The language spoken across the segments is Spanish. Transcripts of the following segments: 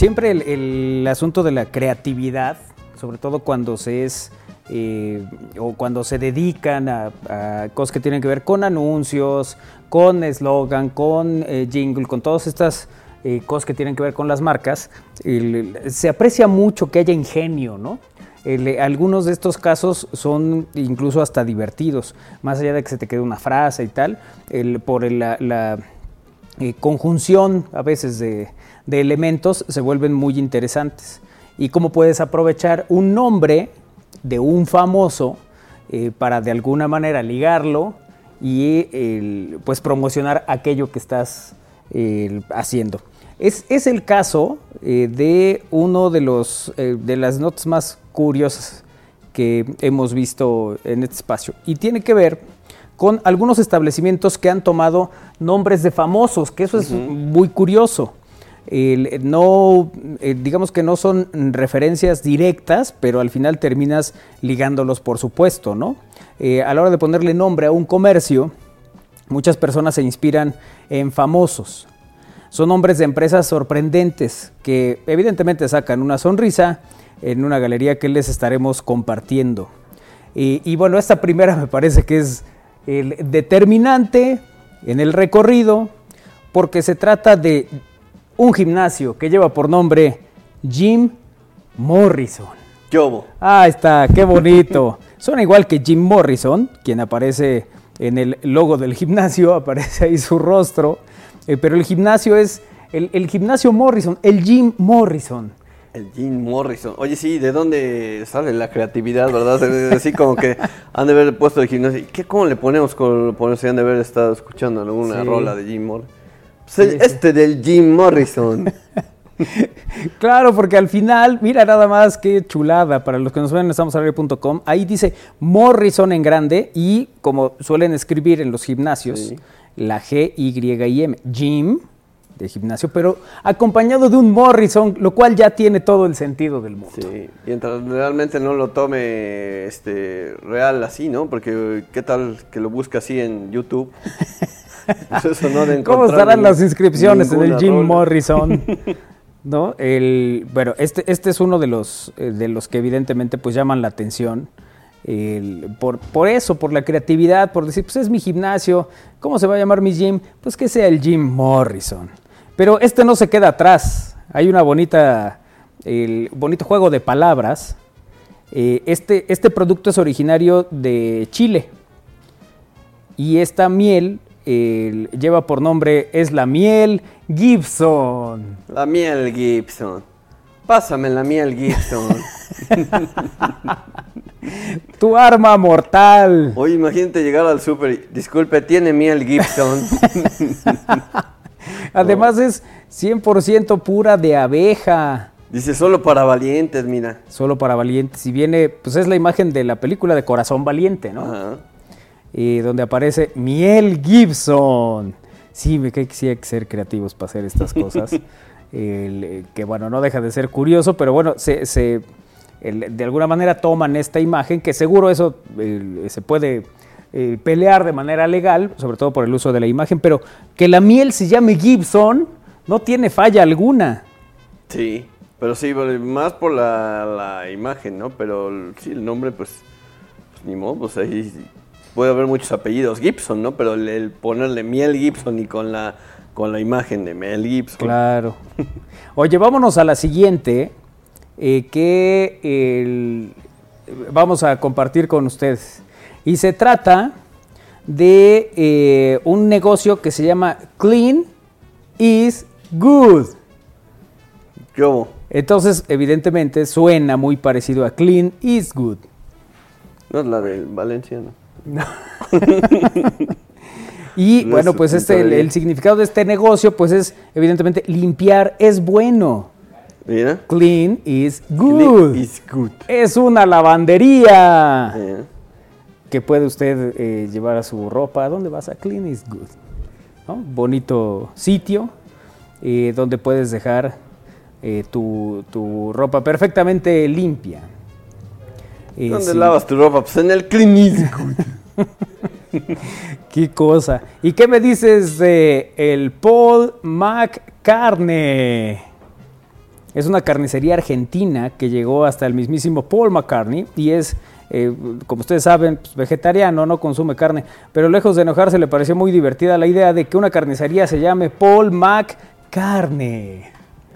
Siempre el, asunto de la creatividad, sobre todo cuando se es eh, o cuando se dedican a, a cosas que tienen que ver con anuncios, con eslogan, con eh, jingle, con todas estas eh, cosas que tienen que ver con las marcas, se aprecia mucho que haya ingenio, ¿no? Algunos de estos casos son incluso hasta divertidos, más allá de que se te quede una frase y tal, por la, la, conjunción a veces de, de elementos se vuelven muy interesantes. Y cómo puedes aprovechar un nombre de un famoso eh, para de alguna manera ligarlo y pues promocionar aquello que estás eh, haciendo. Es, es el caso eh, de uno de, los, eh, de las notas más curiosas que hemos visto en este espacio y tiene que ver con algunos establecimientos que han tomado nombres de famosos, que eso es muy curioso. No, eh, digamos que no son referencias directas, pero al final terminas ligándolos, por supuesto, ¿no? Eh, a la hora de ponerle nombre a un comercio, muchas personas se inspiran en famosos. Son nombres de empresas sorprendentes que evidentemente sacan una sonrisa en una galería que les estaremos compartiendo. Y, y bueno, esta primera me parece que es el determinante en el recorrido porque se trata de un gimnasio que lleva por nombre Jim Morrison. Yobo. Ah, está, qué bonito. Suena igual que Jim Morrison, quien aparece en el logo del gimnasio, aparece ahí su rostro, eh, pero el gimnasio es el, el gimnasio Morrison, el Jim Morrison. El Jim Morrison. Oye, sí, ¿de dónde sale la creatividad, verdad? Así como que han de haber puesto el gimnasio. ¿Qué, ¿Cómo le ponemos? con si han de haber estado escuchando alguna Sí. rola de Jim Morrison? Este del Jim Morrison. Claro, porque al final, mira nada más qué chulada, para los que nos ven en estamosalario.com, ahí dice Morrison en grande y como suelen escribir en los gimnasios, Sí. la G, Y y M, Jim de gimnasio, pero acompañado de un Morrison, lo cual ya tiene todo el sentido del mundo. Sí, mientras realmente no lo tome este real así, ¿no? Porque qué tal que lo busca así en YouTube. Pues eso no de ¿Cómo estarán las inscripciones en el Jim rola. Morrison? ¿No? El, bueno, este, este es uno de los, eh, de los que evidentemente pues llaman la atención. el- por, por eso, por la creatividad, por decir, pues es mi gimnasio, ¿cómo se va a llamar mi gym? Pues que sea el Jim Morrison. Pero este no se queda atrás. Hay una bonita, el bonito juego de palabras. Eh, este, este producto es originario de Chile. Y esta miel eh, lleva por nombre, es la miel Gibson. La miel Gibson. Pásame la miel Gibson. Tu arma mortal. Oye, imagínate llegar al súper y, disculpe, ¿tiene miel Gibson? Además es 100% pura de abeja. Dice, solo para valientes, mira. Solo para valientes. Y viene, pues es la imagen de la película de Corazón Valiente, ¿no? Ajá. Y donde aparece Miel Gibson. Sí, me que sí hay que ser creativos para hacer estas cosas. El, eh, que bueno, no deja de ser curioso, pero bueno, se, se- el- de alguna manera toman esta imagen, que seguro eso el, se puede eh, pelear de manera legal, sobre todo por el uso de la imagen, pero que la miel se llame Gibson no tiene falla alguna. Sí, pero sí, más por la, la imagen, ¿no? Pero sí, el nombre, pues, pues ni modo, pues ahí puede haber muchos apellidos Gibson, ¿no? Pero el, el ponerle miel Gibson y con la, con la imagen de Mel Gibson. Claro. Oye, vámonos a la siguiente, eh, que el- vamos a compartir con ustedes. Y se trata de eh, un negocio que se llama Clean is Good. Yo, Entonces, evidentemente, suena muy parecido a Clean is Good. no es la del Valenciano. Y No bueno, es pues este, el, significado de este negocio, pues es, evidentemente, limpiar es bueno. Mira. Clean is good. Is good. Es una lavandería Eh, que puede usted eh, llevar a su ropa. ¿A dónde vas? A Clean is Good. ¿no? Bonito sitio eh, donde puedes dejar eh, tu, tu ropa perfectamente limpia. Eh, ¿Dónde sí. lavas tu ropa? Pues en el good. Qué cosa. ¿Y qué me dices de el Paul McCartney? Es una carnicería argentina que llegó hasta el mismísimo Paul McCartney y es, eh, como ustedes saben, pues, vegetariano, no consume carne, pero lejos de enojarse le pareció muy divertida la idea de que una carnicería se llame Paul McCartney.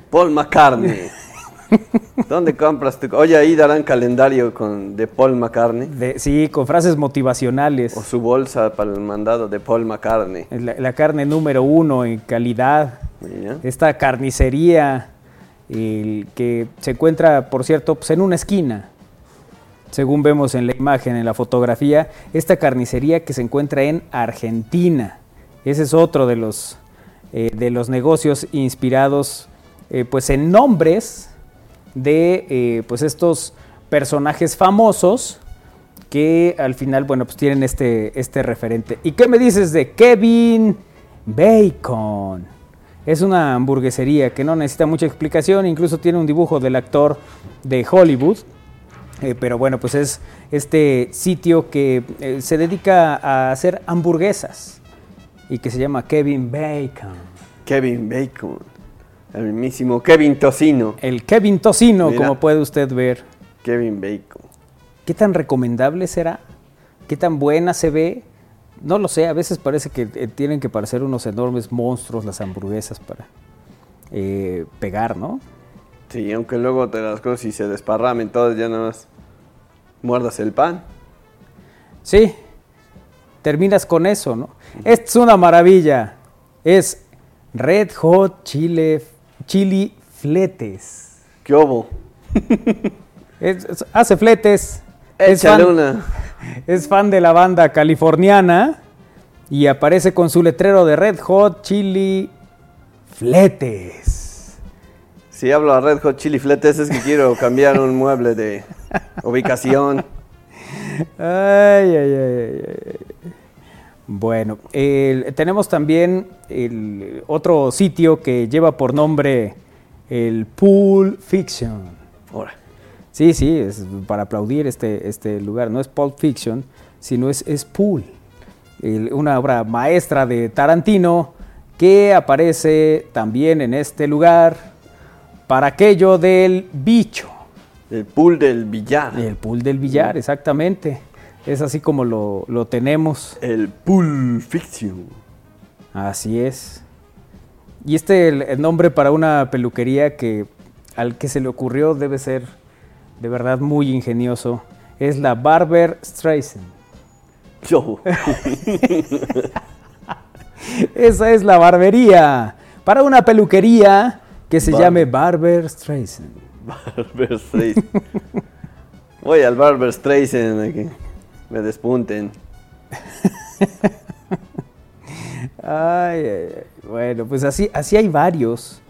Paul McCartney. ¿Dónde compras tu? Oye, ahí darán calendario con de Paul McCartney. De- sí, con frases motivacionales. O su bolsa para el mandado de Paul McCartney. La, la carne número uno en calidad. Esta carnicería el que se encuentra, por cierto, pues en una esquina. Según vemos en la imagen, en la fotografía, esta carnicería que se encuentra en Argentina. Ese es otro de los, eh, de los negocios inspirados eh, pues en nombres de eh, pues estos personajes famosos que al final, bueno, pues tienen este, este referente. ¿Y qué me dices de Kevin Bacon? Es una hamburguesería que no necesita mucha explicación, incluso tiene un dibujo del actor de Hollywood. Eh, pero bueno, pues es este sitio que eh, se dedica a hacer hamburguesas y que se llama Kevin Bacon. Kevin Bacon. El mismísimo Kevin Tocino. El Kevin Tocino, Mira. como puede usted ver. Kevin Bacon. ¿Qué tan recomendable será? ¿Qué tan buena se ve? No lo sé, a veces parece que eh, tienen que parecer unos enormes monstruos las hamburguesas para eh, pegar, ¿no? Sí, aunque luego te las cosas y se desparramen todas, ya nada más muerdas el pan. Sí, terminas con eso, ¿no? Esta es una maravilla. Es Red Hot Chile, Chili Fletes. ¿Qué obo? Es- es- hace fletes. Es fan, una. es fan de la banda californiana y aparece con su letrero de Red Hot Chili Fletes. Si hablo a Red Hot Chili Fletes es que quiero cambiar un mueble de ubicación. Ay, ay, ay, ay, ay. Bueno, tenemos también el otro sitio que lleva por nombre el Pool Fiction. Ahora, Sí, sí, es para aplaudir este, este lugar. No es Pulp Fiction, sino es, es Pool. El- una obra maestra de Tarantino que aparece también en este lugar para aquello del bicho. el pool del billar. El pool del billar, exactamente. Es así como lo, lo tenemos. El pool fiction. Así es. Y este el, el nombre para una peluquería que al que se le ocurrió debe ser de verdad muy ingenioso. Es la Barber Streisand. Yo. Esa es la barbería. Para una peluquería que se Bar- llame Barber Streisand. Barber Streisand. Voy al Barber Streisand a que me despunten. Ay, ay, ay. Bueno, pues así, así hay varios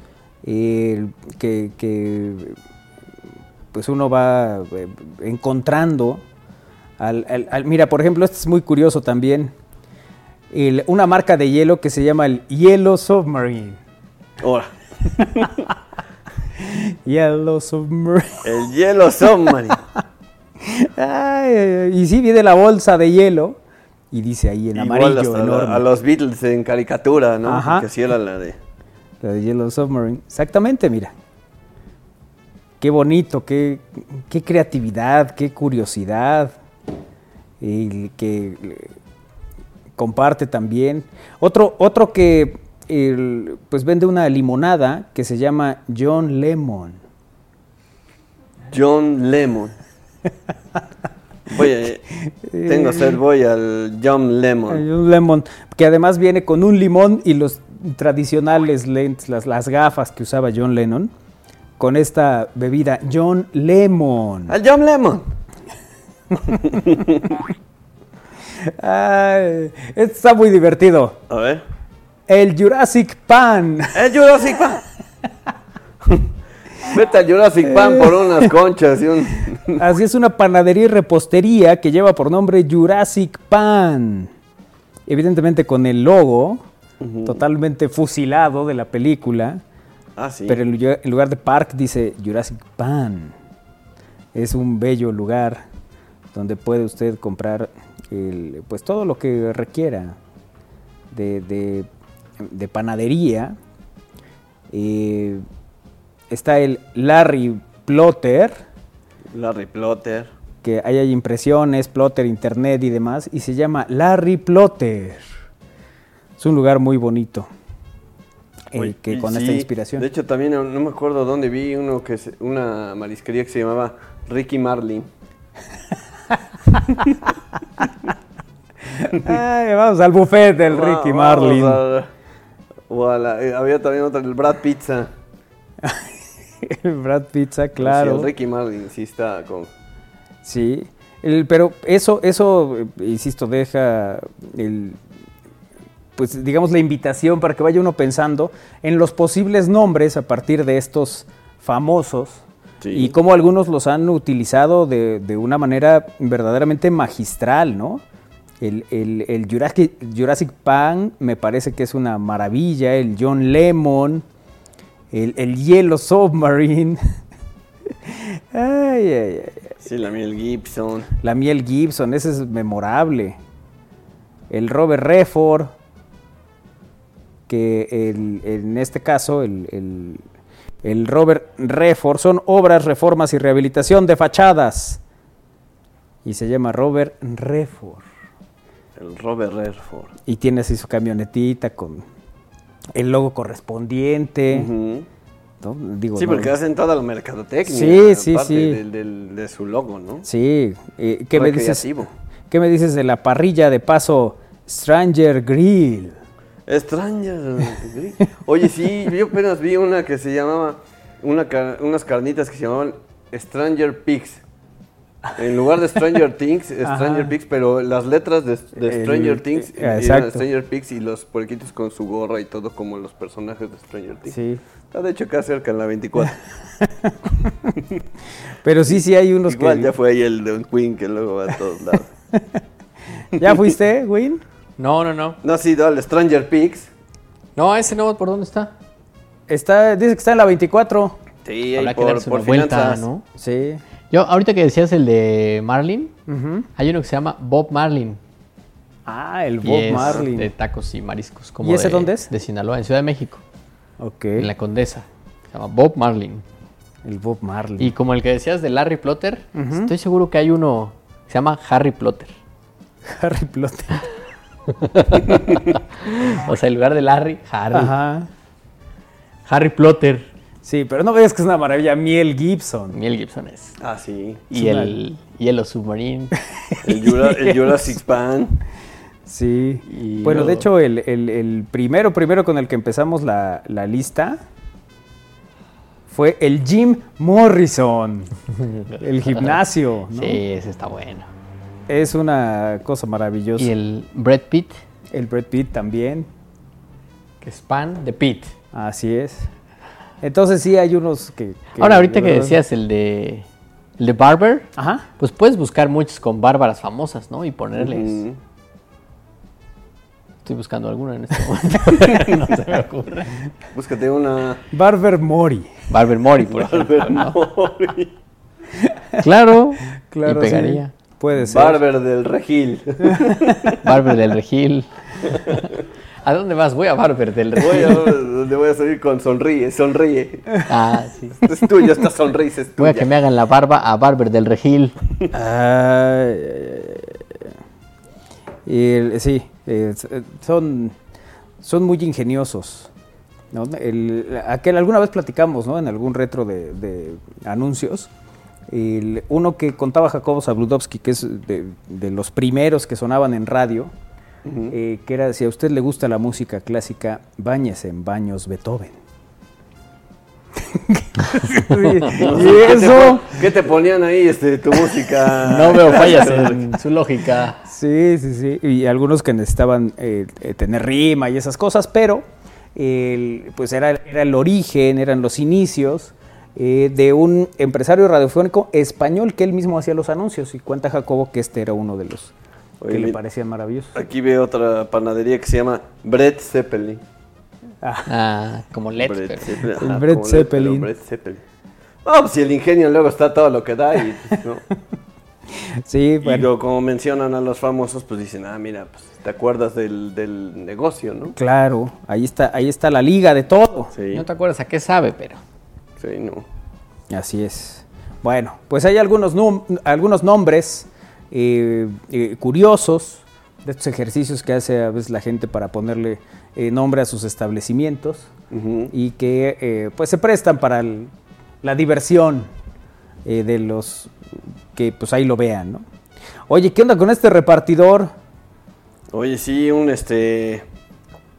eh, que, que, pues uno va eh, encontrando. Al, al- al- mira, por ejemplo, este es muy curioso también. El- una marca de hielo que se llama el Yellow Submarine. Ahora, Yellow Submarine. el hielo submarine. Ay, y sí, viene la bolsa de hielo y dice ahí en Igual amarillo enorme. a los Beatles en caricatura, ¿no? Ajá. Que así era la de. La de Yellow Submarine. Exactamente, mira. Qué bonito, qué, qué creatividad, qué curiosidad. Y que comparte también. Otro, otro que el, pues vende una limonada que se llama John Lemon. John Lemon. Voy a- tengo sed, voy al John Lemon. John Lemon, que además viene con un limón y los tradicionales lentes, las, las gafas que usaba John Lennon, con esta bebida John Lemon. Al John Lemon. Ay, esto está muy divertido. A ver. El Jurassic Pan. El Jurassic Pan. Vete al Jurassic Pan por unas conchas y un. Así es una panadería y repostería que lleva por nombre Jurassic Pan. Evidentemente con el logo totalmente fusilado de la película, Ah, sí. pero en lugar- en lugar de Park dice Jurassic Pan. Es un bello lugar donde puede usted comprar el, pues todo lo que requiera de, de- de panadería. Eh, está el Larry Plotter, Larry Plotter. que ahí hay impresiones, plotter, internet y demás, y se llama Larry Plotter. Es un lugar muy bonito. eh, Oye, que con esta inspiración. De hecho, también no, no me acuerdo dónde vi uno que se- una marisquería que se llamaba Ricky Marlin. Ay, vamos al buffet del Va- Ricky Marlin. a- o a la- eh, había también otro, el Brad Pizza. El Brad Pizza, Sí, claro. el Ricky Marlin, sí está con... Sí, el- pero eso, eso, eh, insisto, deja el, pues digamos la invitación para que vaya uno pensando en los posibles nombres a partir de estos famosos Sí. y cómo algunos los han utilizado de, de una manera verdaderamente magistral, ¿no? El, el- el Jurassic, Jurassic Park me parece que es una maravilla, el John Lemon, el, el Yellow Submarine. ay, ay, ay. Sí, la miel Gibson. La miel Gibson, ese es memorable. El Robert Redford, que el- en este caso el, el- el Robert Redford son obras, reformas y rehabilitación de fachadas. Y se llama Robert Redford. El Robert Redford. Y tiene así su camionetita con el logo correspondiente. Digo, Sí, no- porque hacen toda la mercadotecnia. Sí, sí, aparte sí. del- del- de su logo, ¿no? Sí, eh, ¿qué, me dices. ¿qué me dices de la parrilla de paso Stranger Grill? Stranger. Grill. Oye, sí, yo apenas vi una que se llamaba, una unas carnitas que se llamaban Stranger Pigs. En lugar de Stranger Things, Stranger. Pigs, pero las letras de, de El- Stranger Things eh, eran. Stranger Pigs y los puerquitos con su gorra y todo como los personajes de Stranger Things. Sí. Está de hecho acá cerca en la 24. Pero sí, sí hay unos Igual que... ya fue ahí el de un Queen que luego va a todos lados. ¿Ya fuiste, Win? No, no, no. No, sí, dale, Stranger Pigs. No, ese no, ¿por dónde está? Está, dice que está en la 24. Sí, Habrá ahí que por, darse por una vuelta. ¿no? Sí. Yo, ahorita que decías el de Marlin, hay uno que se llama Bob Marlin. Ah, el y Bob es Marlin. De tacos y mariscos. Como ¿Y ese de- dónde es? De Sinaloa, en Ciudad de México, Ok. en la Condesa. Se llama Bob Marlin. El Bob Marlin. Y como el que decías de Larry Plotter, estoy seguro que hay uno que se llama Harry Plotter. Harry Plotter. O sea, en lugar de Larry, Harry. Ajá. Harry Plotter. Sí, pero no veas que es una maravilla. Miel Gibson. Miel Gibson es. Ah, sí. Y el Yellow Submarine. El, Jura- el Jurassic Pan. Sí. Y bueno, de hecho, el, el- el primero, primero con el que empezamos la, la lista fue el Jim Morrison. el gimnasio. ¿no? Sí, ese está bueno. Es una cosa maravillosa. Y el Brad Pitt, El Brad Pitt también. que es pan de Pitt. Así es. Entonces sí hay unos que... que Ahora, ahorita de que verdad- decías el de, el de Barber, Ajá. pues puedes buscar muchos con bárbaras famosas, ¿no? Y ponerles. Estoy buscando alguna en este momento. no se me ocurre. Búscate una. Barber Mori. Barber Mori, por ejemplo. Barber Mori. Claro, Claro, y sí. pegaría. Puede ser. Barber del Regil. Barber del Regil. ¿A dónde vas? Voy a Barber del Voy a, Regil. donde voy a salir con sonríe, sonríe. Ah, sí. Es tuyo, esta sonrisa es Voy a tuya. que me hagan la barba a Barber del Regil. Ay. Y el- sí, eh, son, son muy ingeniosos. ¿no? El- aquel, alguna vez platicamos ¿no? en algún retro de, de anuncios. el- uno que contaba Jacobo Zabludowski, que es de, de los primeros que sonaban en radio, Eh, que era, si a usted le gusta la música clásica, báñese en baños Beethoven. y eso... ¿Qué te ponían ahí este, tu música? No veo fallas en su lógica. Sí, sí, sí. Y algunos que necesitaban eh, eh, tener rima y esas cosas, pero pues era, era el origen, eran los inicios eh, de un empresario radiofónico español que él mismo hacía los anuncios. Y cuenta Jacobo que este era uno de los Oye, que le mira. parecían maravillosos. Aquí veo otra panadería que se llama Brett Zeppelin. Ah, como Led. Brett Zeppelin. El ajá, Brett como Led, Zeppelin. Brett Zeppelin. Ah, pues si el ingenio luego está todo lo que da y pues, no. Sí, Y bueno, luego, como mencionan a los famosos, pues dicen, ah, mira, pues te acuerdas del, del negocio, ¿no? claro, ahí está, ahí está la liga de todo. Sí, No te acuerdas a qué sabe, pero. sí, no. Así es. Bueno, pues hay algunos, algunos nombres eh, eh, curiosos de estos ejercicios que hace a veces la gente para ponerle eh, nombre a sus establecimientos y que eh, pues se prestan para el- la diversión de los que pues ahí lo vean, ¿no? Oye, ¿qué onda con este repartidor? Oye, sí, un este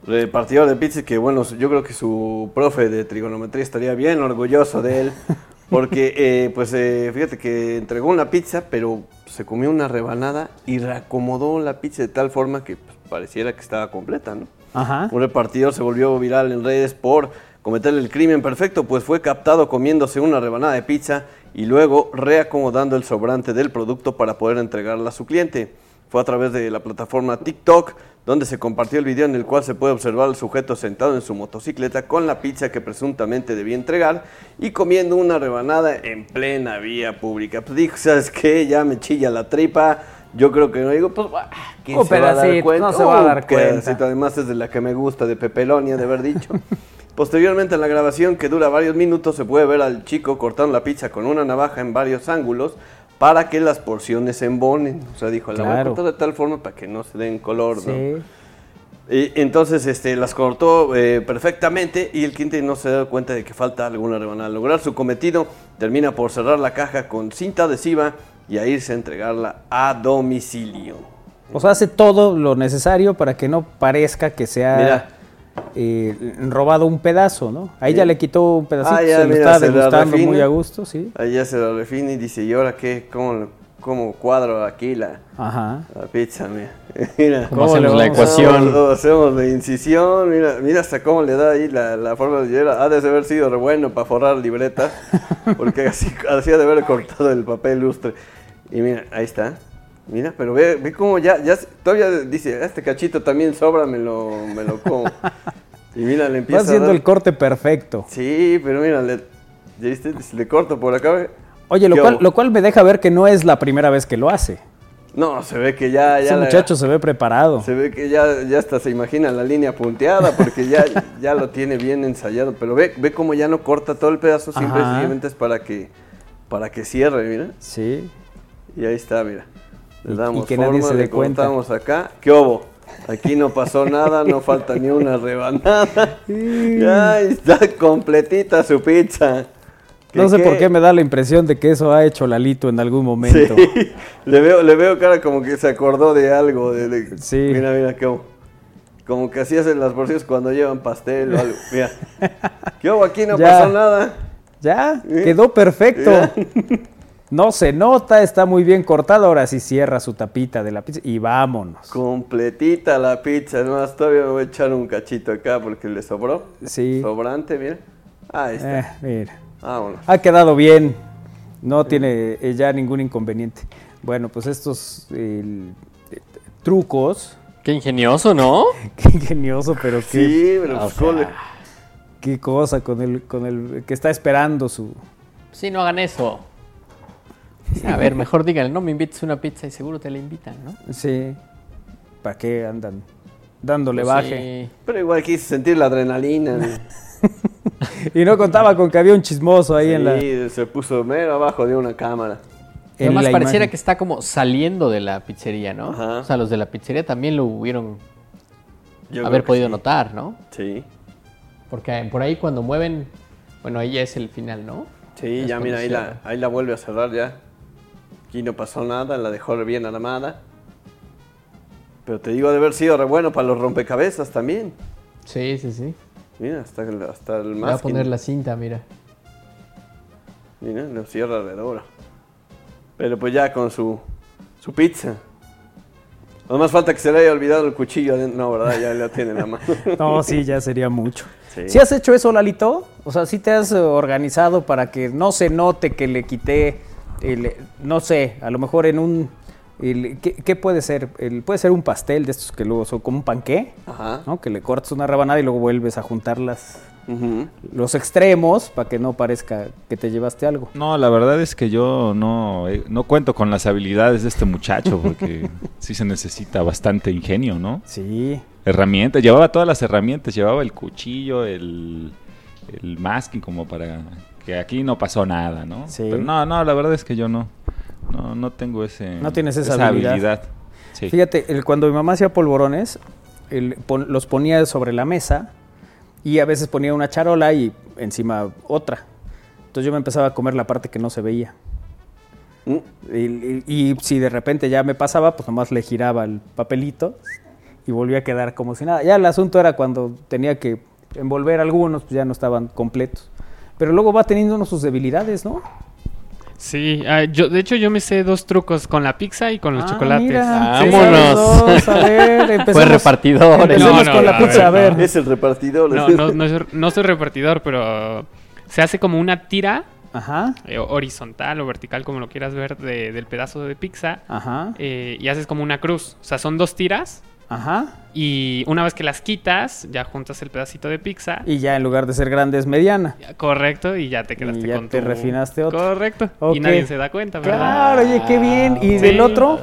repartidor de pizza que, bueno, yo creo que su profe de trigonometría estaría bien orgulloso de él. Porque, eh, pues, eh, fíjate que entregó una pizza, pero se comió una rebanada y reacomodó la pizza de tal forma que pues, pareciera que estaba completa, ¿no? Ajá. Un repartidor se volvió viral en redes por cometer el crimen perfecto, pues fue captado comiéndose una rebanada de pizza y luego reacomodando el sobrante del producto para poder entregarla a su cliente. Fue a través de la plataforma TikTok donde se compartió el video en el cual se puede observar al sujeto sentado en su motocicleta con la pizza que presuntamente debía entregar y comiendo una rebanada en plena vía pública. Pues dijo, ¿sabes qué? Ya me chilla la tripa. Yo creo que no digo, pues, bah, ¿quién Un se va a dar pedacito, cuenta? no se va a dar cuenta. pedacito, Además es de la que me gusta, de Pepelonia, de haber dicho. Posteriormente en la grabación, que dura varios minutos, se puede ver al chico cortando la pizza con una navaja en varios ángulos para que las porciones se embonen. O sea, dijo, la voy a Claro. cortar de tal forma para que no se den color, ¿no? Sí. Y entonces este, las cortó eh, perfectamente y el cliente no se da cuenta de que falta alguna rebanada. Al lograr su cometido, termina por cerrar la caja con cinta adhesiva y a irse a entregarla a domicilio. O sea, hace todo lo necesario para que no parezca que se ha Mira. Eh, robado un pedazo, ¿no? Ahí Sí. ya le quitó un pedacito, Ah, ya, se lo mira, está se la degustando refina. muy a gusto, sí. Ahí ya se la refina y dice, ¿y ahora qué? ¿Cómo, cómo cuadro aquí la, Ajá. la pizza? Mira, mira. ¿Cómo ¿Cómo hacemos la a- ecuación? Hacemos, hacemos la incisión, mira, mira hasta cómo le da ahí la, la forma de hielera. Ha de haber sido re bueno para forrar libretas, porque así, así ha de haber cortado el papel lustre. Y mira, ahí está. Mira, pero ve, ve cómo ya, ya todavía dice, este cachito también sobra, me lo, me lo como. Y mira, le empieza a haciendo dar- el corte perfecto. Sí, pero mira, le, ¿ya viste? Le corto por acá. Oye, lo ¿Qué cual, lo cual me deja ver que no es la primera vez que lo hace. No, se ve que ya, ya Ese la- muchacho se ve preparado. Se ve que ya, ya hasta se imagina la línea punteada porque ya, ya lo tiene bien ensayado. Pero ve, ve cómo ya no corta todo el pedazo, simple y Ajá. sencillamente es para que, para que cierre, mira. Sí. Y ahí está, mira. Le Y- damos y que nadie forma, se le dé cuenta. acá. ¿Qué hubo? Aquí no pasó nada, no falta ni una rebanada. Ya está completita su pizza. No sé por qué me da la impresión de que eso ha hecho Lalito en algún Sí, momento. le veo, le veo cara como que se acordó de algo. De, de- Sí. Mira, mira, como, como que así hacen las porciones cuando llevan pastel o algo. Mira. ¿Qué hubo? Aquí no Ya. pasó nada. Ya, ¿Eh? quedó perfecto. No se nota, está muy bien cortado. Ahora sí cierra su tapita de la pizza y vámonos. Completita la pizza. Es más, todavía me voy a echar un cachito acá porque le sobró. Sí. Sobrante, mira. Ahí está. Eh, mira. Vámonos. Ha quedado bien. No tiene eh, ya ningún inconveniente. Bueno, pues estos eh, trucos. Qué ingenioso, ¿no? Qué ingenioso, pero qué, Sí, pero o pues, sea, ¿cómo le- qué cosa con el, con el que está esperando su. Sí, no hagan eso. A ver, mejor díganle, no me invites una pizza y seguro te la invitan, ¿no? Sí. ¿Para qué andan dándole Pues baje? sí. Pero igual quise sentir la adrenalina. ¿no? Y no contaba con que había un chismoso ahí en la. Sí, se puso mero abajo de una cámara. Pero en más la pareciera imagen. que está como saliendo de la pizzería, ¿no? Ajá. O sea, los de la pizzería también lo hubieron Yo haber podido sí. notar, ¿no? Sí. Porque por ahí cuando mueven, bueno, ahí ya es el final, ¿no? Sí, ya mira, ahí la, ahí la vuelve a cerrar ya. Aquí no pasó nada, la dejó bien armada. Pero te digo, de haber sido re bueno para los rompecabezas también. Sí, sí, sí. Mira, hasta, el- hasta el Voy a más. poner la cinta, mira. Mira, lo cierra de duro. Pero pues ya con su, su pizza. No más falta que se le haya olvidado el cuchillo. No, ¿verdad? Ya lo tiene en la mano. No, sí, ya sería mucho. Sí. Sí. has hecho eso, Lalito? O sea, ¿sí te has eh, organizado para que no se note que le quité, el, no sé, a lo mejor en un... el- ¿qué, qué puede ser? El- puede ser un pastel de estos que luego son como un panqué, Ajá. ¿no? Que le cortas una rebanada y luego vuelves a juntar las, los extremos para que no parezca que te llevaste algo. No, la verdad es que yo no, eh, no cuento con las habilidades de este muchacho porque sí se necesita bastante ingenio, ¿no? Sí. Herramientas, llevaba todas las herramientas, llevaba el cuchillo, el, el masking como para que aquí no pasó nada, ¿no? Sí. Pero no, no, la verdad es que yo no, no, no tengo ese, No tienes esa habilidad. Sí. Fíjate, el- cuando mi mamá hacía polvorones, el- pon- los ponía sobre la mesa y a veces ponía una charola y encima otra. Entonces yo me empezaba a comer la parte que no se veía. Mm. Y, y- y si de repente ya me pasaba, pues nomás le giraba el papelito y volvía a quedar como si nada. Ya el asunto era cuando tenía que envolver algunos, pues ya no estaban completos. Pero luego va teniendo uno sus debilidades, ¿no? Sí, ah, yo, de hecho yo me sé dos trucos con la pizza y con los Ah, chocolates. mira, vámonos. A ver, empecemos. repartidor. Empecemos No, no, con no, la a pizza, a ver, ver. no. Es el repartidor. No, no, no, soy- no soy repartidor, pero se hace como una tira Ajá, eh, horizontal o vertical, como lo quieras ver, de- del pedazo de pizza. ajá, eh, y haces como una cruz. O sea, son dos tiras. Ajá. Y una vez que las quitas, ya juntas el pedacito de pizza. Y ya en lugar de ser grande es mediana. Correcto, y ya te quedaste Y ya con te tu- refinaste otro. Correcto. Y nadie se da cuenta, ¿verdad? Claro, oye, qué bien. ¿Y Sí. del otro?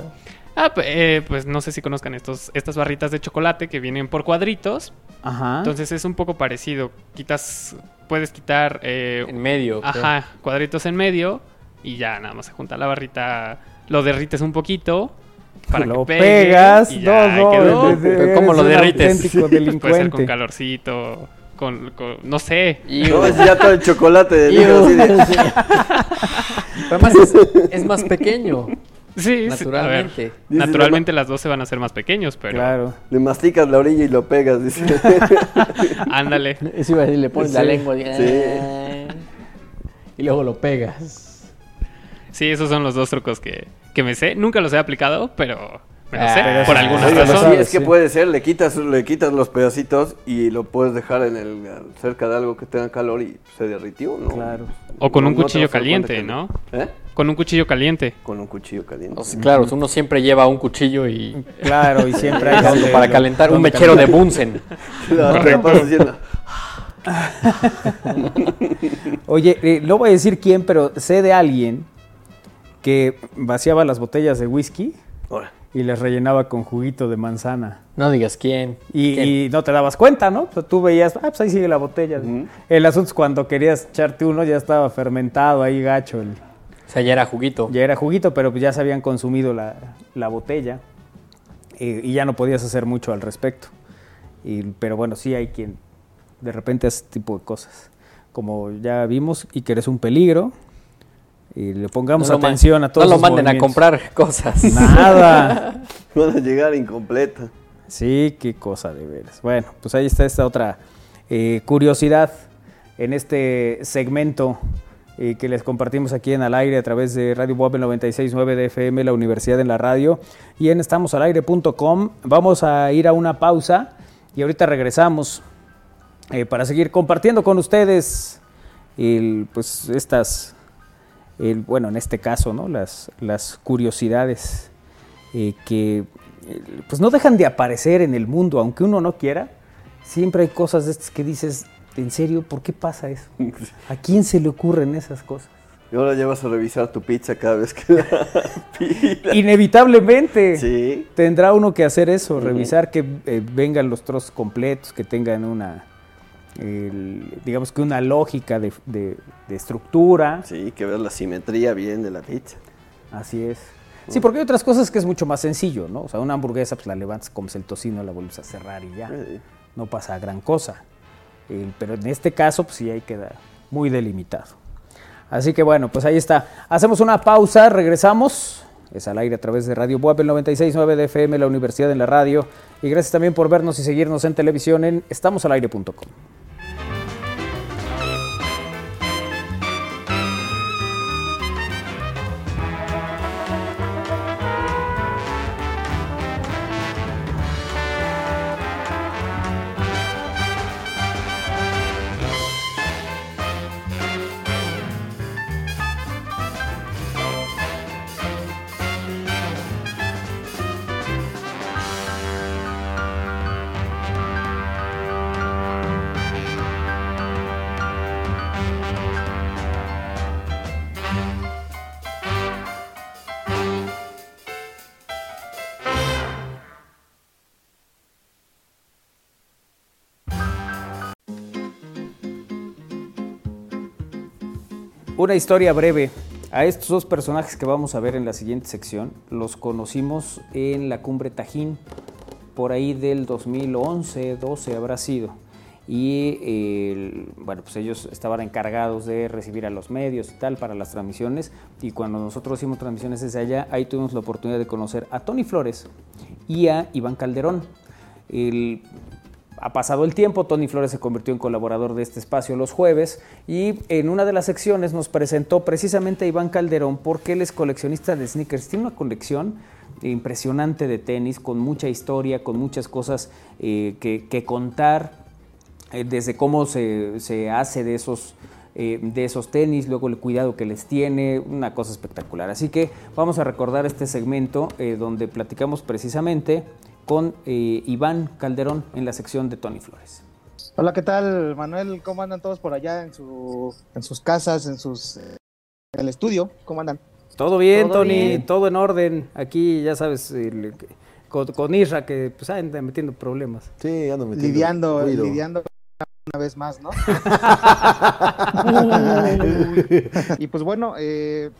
Ah, pues, eh, pues no sé si conozcan estos, estas barritas de chocolate que vienen por cuadritos. Ajá. Entonces es un poco parecido. Quitas, puedes quitar, eh, En medio. creo. ajá, cuadritos en medio y ya nada más se junta la barrita, lo derrites un poquito para lo que pegas. y No, ya no, quedó. de- de- Pero ¿cómo eres lo derrites? auténtico Puede ser con calorcito, con, con- no sé. Y- No, es ya todo el chocolate además es, es más pequeño, Sí, sí, a ver, naturalmente. Naturalmente las dos se van a hacer más pequeños, pero Claro. Le masticas la orilla y lo pegas, dice. ándale. Eso iba a decir, le pones la lengua y, sí. y luego lo pegas. Sí, esos son los dos trucos que, que me sé. Nunca los he aplicado, pero me los Ah, sé por alguna sí, sabes, es que sí. puede ser, le quitas, le quitas los pedacitos y lo puedes dejar en el cerca de algo que tenga calor y se derritió, ¿no? Claro. O con No- un cuchillo caliente, que- ¿no? ¿Eh? Con un cuchillo caliente. Con un cuchillo caliente. O sea, claro, uno siempre lleva un cuchillo y Claro, y siempre hay donde- para calentar un mechero de. Bunsen. Claro, haciendo- Oye, eh, no voy a decir quién, pero sé de alguien que vaciaba las botellas de whisky y les rellenaba con juguito de manzana. No digas quién. Y, ¿Quién? y no te dabas cuenta, ¿no? O sea, tú veías, ah, pues ahí sigue la botella. El asunto es cuando querías echarte uno, ya estaba fermentado ahí gacho. el- O sea, ya era juguito. ya era juguito, pero pues ya se habían consumido la, la botella. eh, y ya no podías hacer mucho al respecto. Y- pero bueno, sí hay quien de repente hace este tipo de cosas. Como ya vimos, y que eres un peligro. Y le pongamos No atención a todos No lo manden a comprar cosas. Nada. van a llegar incompleta. Sí, qué cosa de veras. Bueno, pues ahí está esta otra eh, curiosidad en este segmento eh, que les compartimos aquí en Al Aire a través de Radio Boab 96.9 de FM, la Universidad en la Radio, y en estamosalaire.com. Vamos a ir a una pausa y ahorita regresamos eh, para seguir compartiendo con ustedes el, pues estas, el, bueno, en este caso, ¿no? las, las curiosidades eh, que eh, pues no dejan de aparecer en el mundo, aunque uno no quiera. Siempre hay cosas de estas que dices, ¿en serio? ¿Por qué pasa eso? ¿A quién se le ocurren esas cosas? Y ahora ya vas a revisar tu pizza cada vez que la pidas. Inevitablemente Sí. tendrá uno que hacer eso, revisar que eh, vengan los trozos completos, que tengan una, el- digamos que una lógica de, de- de estructura. Sí, que veas la simetría bien de la pizza. Así es. Sí, porque hay otras cosas que es mucho más sencillo, ¿no? O sea, una hamburguesa, pues la levantas, comes el tocino, la vuelves a cerrar y ya. Sí. No pasa gran cosa. El- pero en este caso, pues sí ahí queda muy delimitado. Así que bueno, pues ahí está. Hacemos una pausa, regresamos. Es al aire a través de Radio Buap, el 96.9 de FM, la Universidad en la Radio. Y gracias también por vernos y seguirnos en televisión en estamosalaire.com. Una historia breve. A estos dos personajes que vamos a ver en la siguiente sección los conocimos en la cumbre Tajín, por ahí del 2011, 12 habrá sido. Y bueno, pues ellos estaban encargados de recibir a los medios y tal para las transmisiones. Y cuando nosotros hicimos transmisiones desde allá, ahí tuvimos la oportunidad de conocer a Tony Flores y a Iván Calderón. El, ha pasado el tiempo, Tony Flores se convirtió en colaborador de este espacio los jueves y en una de las secciones nos presentó precisamente a Iván Calderón porque él es coleccionista de sneakers, tiene una colección impresionante de tenis con mucha historia, con muchas cosas eh, que, contar, eh, desde cómo se, se hace de esos, eh, de esos tenis, luego el cuidado que les tiene, una cosa espectacular. Así que vamos a recordar este segmento donde platicamos precisamente con eh, Iván Calderón en la sección de Tony Flores. Hola, ¿qué tal, Manuel? ¿Cómo andan todos por allá en, su, en sus casas, en sus eh, en el estudio? ¿Cómo andan? Todo bien, Todo Tony, bien. todo en orden. Aquí, ya sabes, el- con, con Isra, que pues anda metiendo problemas. Sí, ando metiendo Lidiando, ruido. lidiando una vez más, ¿no? y pues bueno, eh,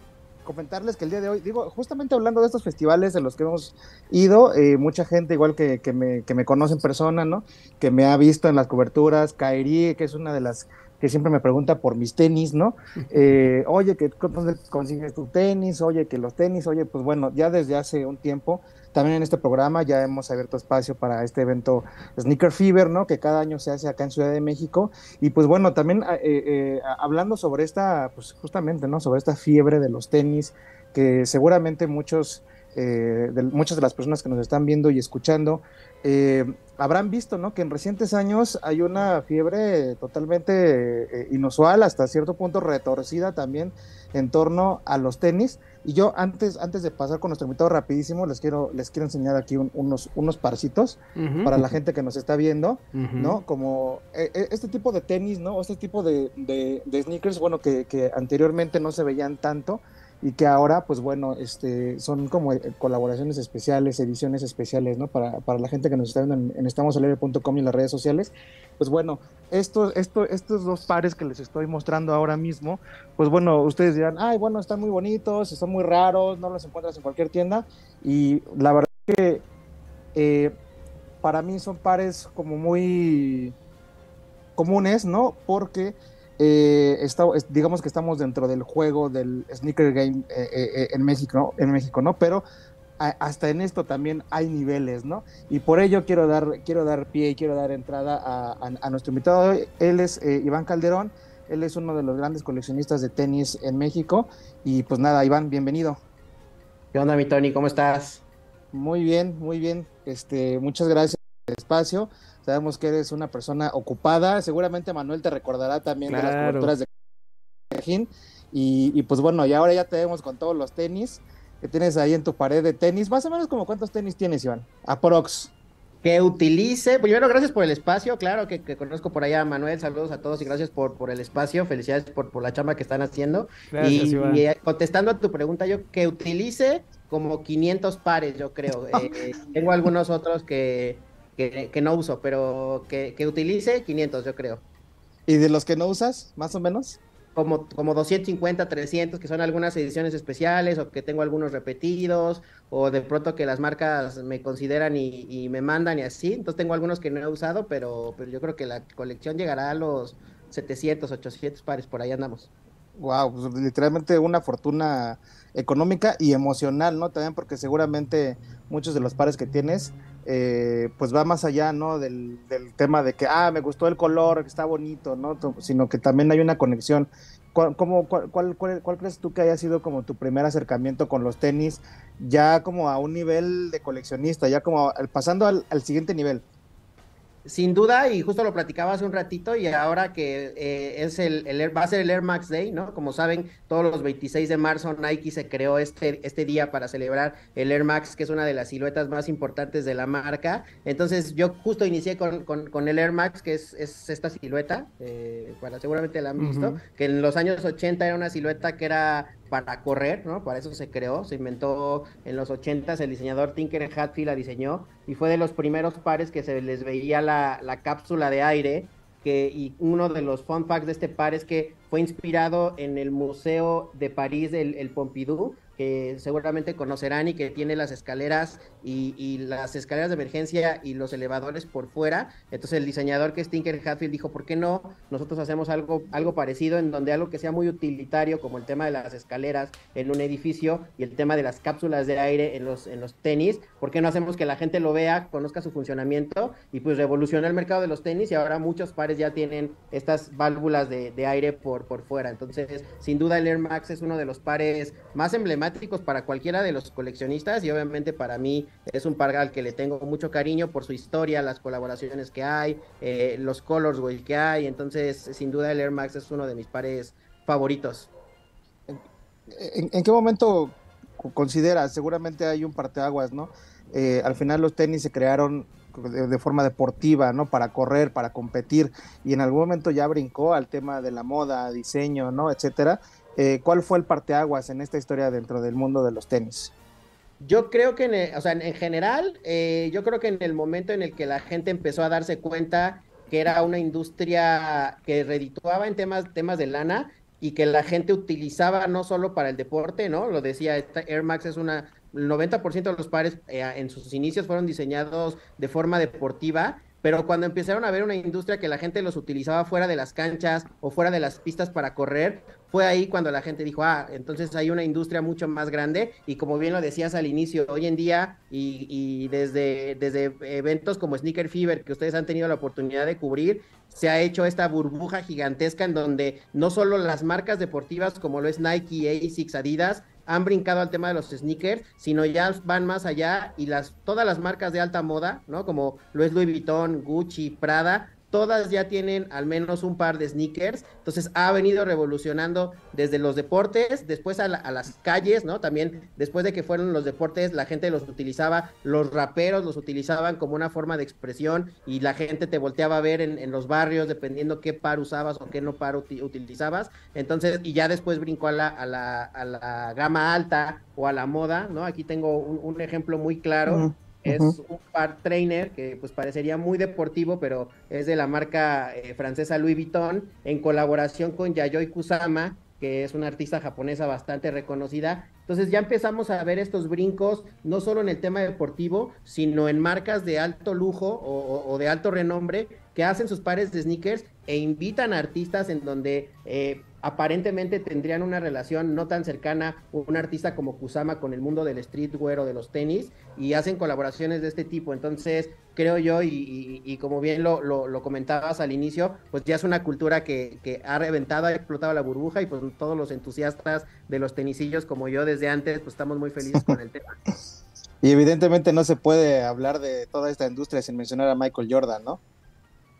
comentarles que el día de hoy, digo, justamente hablando de estos festivales en los que hemos ido, eh, mucha gente igual que, que, me, que me conoce en persona, ¿no? Que me ha visto en las coberturas, Kairi, que es una de las que siempre me pregunta por mis tenis, ¿no? Eh, oye, que ¿dónde consigues tu tenis? Oye, que los tenis, oye, pues bueno, ya desde hace un tiempo, también en este programa ya hemos abierto espacio para este evento Sneaker Fever, ¿no? Que cada año se hace acá en Ciudad de México. Y pues bueno, también eh, eh, hablando sobre esta, pues justamente, ¿no? Sobre esta fiebre de los tenis, que seguramente muchos, eh, de, muchas de las personas que nos están viendo y escuchando, habrán visto, ¿no? Que en recientes años hay una fiebre totalmente inusual, hasta cierto punto retorcida también en torno a los tenis. Y yo antes, antes de pasar con nuestro invitado rapidísimo, les quiero, les quiero enseñar aquí un- unos, unos parcitos para la gente que nos está viendo, ¿no? Como eh, eh, este tipo de tenis, ¿no? O este tipo de, de- de sneakers, bueno, que, que anteriormente no se veían tanto y que ahora, pues bueno, este, son como eh, colaboraciones especiales, ediciones especiales, ¿no? Para, para la gente que nos está viendo en, en estamosalegre.com y en las redes sociales. Pues bueno, estos, esto, estos dos pares que les estoy mostrando ahora mismo, pues bueno, ustedes dirán, ay, bueno, están muy bonitos, están muy raros, no los encuentras en cualquier tienda. Y la verdad que eh, para mí son pares como muy comunes, ¿no? Porque eh, digamos que estamos dentro del juego del sneaker game eh, eh, en México, ¿no? En México, ¿no? Pero hasta en esto también hay niveles, ¿no? Y por ello quiero dar, quiero dar pie y quiero dar entrada a, a- a nuestro invitado. hoy. Él es eh, Iván Calderón, él es uno de los grandes coleccionistas de tenis en México. Y pues nada, Iván, bienvenido. ¿Qué onda, mi Tony? ¿Cómo estás? Muy bien, muy bien. Este, muchas gracias por el espacio. Sabemos que eres una persona ocupada. Seguramente Manuel te recordará también de las Claro. coberturas de y, y pues bueno, y ahora ya te vemos con todos los tenis que tienes ahí en tu pared de tenis. Más o menos como cuántos tenis tienes, Iván. Aprox. Que utilice, primero gracias por el espacio, claro que, que conozco por allá a Manuel, saludos a todos y gracias por, por el espacio, felicidades por, por la chamba que están haciendo. Gracias, y, Iván. y, eh, contestando a tu pregunta, yo que utilice como 500 pares, yo creo. Eh, tengo algunos otros que, que, que no uso, pero que, que utilice 500, yo creo. ¿Y de los que no usas, más o menos? Como, como 250, 300, que son algunas ediciones especiales o que tengo algunos repetidos o de pronto que las marcas me consideran y, me mandan y así. Entonces tengo algunos que no he usado, pero, pero yo creo que la colección llegará a los 700, 800 pares, por ahí andamos. Wow, pues literalmente una fortuna económica y emocional, ¿no? También porque seguramente muchos de los pares que tienes, eh, pues va más allá, ¿no? Del, del tema de que, ah, me gustó el color, que está bonito, ¿no? Sino que también hay una conexión. ¿Cuál, cómo- cuál, cuál, cuál- cuál crees tú que haya sido como tu primer acercamiento con los tenis, ya como a un nivel de coleccionista, ya como pasando al siguiente nivel? Sin duda, y justo lo platicaba hace un ratito, y ahora que eh, es el, va a ser el Air Max Day, ¿no? Como saben, todos los 26 de marzo Nike se creó este, este día para celebrar el Air Max, que es una de las siluetas más importantes de la marca. Entonces, yo justo inicié con, con, con el Air Max, que es, es esta silueta, eh, seguramente la han visto, que en los años 80 era una silueta que era para correr, ¿no? Para eso se creó, se inventó en los 80 el diseñador Tinker Hatfield la diseñó y fue de los primeros pares que se les veía la, la cápsula de aire que y uno de los fun facts de este par es que fue inspirado en el Museo de París, el, el Pompidou, que seguramente conocerán y que tiene las escaleras y, las escaleras de emergencia y los elevadores por fuera. Entonces el diseñador que es Tinker Hatfield dijo, ¿por qué no? Nosotros hacemos algo, algo parecido en donde algo que sea muy utilitario como el tema de las escaleras en un edificio y el tema de las cápsulas de aire en los, en los tenis, ¿por qué no hacemos que la gente lo vea, conozca su funcionamiento y pues revoluciona el mercado de los tenis y ahora muchos pares ya tienen estas válvulas de, de aire por, por fuera. Entonces, sin duda el Air Max es uno de los pares más emblemáticos para cualquiera de los coleccionistas y obviamente para mí es un par al que le tengo mucho cariño por su historia, las colaboraciones que hay, eh, los colors que hay, entonces sin duda el Air Max es uno de mis pares favoritos. ¿En, en qué momento consideras? Seguramente hay un parteaguas, ¿no? Eh, al final los tenis se crearon de, forma deportiva, ¿no? Para correr, para competir, y en algún momento ya brincó al tema de la moda, diseño, ¿no? Etcétera. Eh, ¿Cuál fue el parteaguas en esta historia dentro del mundo de los tenis? Yo creo que, en, el, o sea, en general, eh, yo creo que en el momento en el que la gente empezó a darse cuenta que era una industria que redituaba en temas, temas de lana y que la gente utilizaba no solo para el deporte, ¿no? Lo decía, Air Max es una, el 90% de los pares eh, en sus inicios fueron diseñados de forma deportiva, pero cuando empezaron a ver una industria que la gente los utilizaba fuera de las canchas o fuera de las pistas para correr, fue ahí cuando la gente dijo, ah, entonces hay una industria mucho más grande y como bien lo decías al inicio, hoy en día y, y desde, desde eventos como Sneaker Fever que ustedes han tenido la oportunidad de cubrir, se ha hecho esta burbuja gigantesca en donde no solo las marcas deportivas como lo es Nike, ASICS, Adidas, han brincado al tema de los sneakers, sino ya van más allá y las todas las marcas de alta moda, ¿no? Como lo es Louis Vuitton, Gucci, Prada, todas ya tienen al menos un par de sneakers, entonces ha venido revolucionando desde los deportes, después a, la, a, las calles, ¿no? También después de que fueron los deportes, la gente los utilizaba, los raperos los utilizaban como una forma de expresión y la gente te volteaba a ver en, en los barrios dependiendo qué par usabas o qué no par uti utilizabas, entonces, y ya después brincó a la, a la, a la gama alta o a la moda, ¿no? Aquí tengo un, ejemplo muy claro. Es un par trainer que pues parecería muy deportivo, pero es de la marca eh, francesa Louis Vuitton en colaboración con Yayoi Kusama, que es una artista japonesa bastante reconocida. Entonces ya empezamos a ver estos brincos, no solo en el tema deportivo, sino en marcas de alto lujo o, o de alto renombre que hacen sus pares de sneakers e invitan a artistas en donde eh, aparentemente tendrían una relación no tan cercana un artista como Kusama con el mundo del streetwear o de los tenis y hacen colaboraciones de este tipo. Entonces, creo yo, y, y, y como bien lo, lo, lo, comentabas al inicio, pues ya es una cultura que, que, ha reventado, ha explotado la burbuja y pues todos los entusiastas de los tenisillos como yo desde antes, pues estamos muy felices con el tema. Y evidentemente no se puede hablar de toda esta industria sin mencionar a Michael Jordan, ¿no?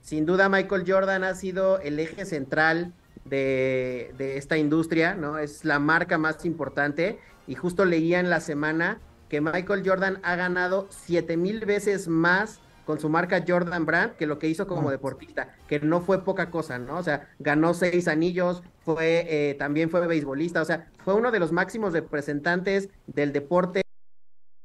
Sin duda Michael Jordan ha sido el eje central de, de, esta industria, ¿no? Es la marca más importante y justo leía en la semana que Michael Jordan ha ganado siete mil veces más con su marca Jordan Brand que lo que hizo como deportista, que no fue poca cosa, ¿no? O sea, ganó seis anillos, fue eh, también fue beisbolista, o sea, fue uno de los máximos representantes del deporte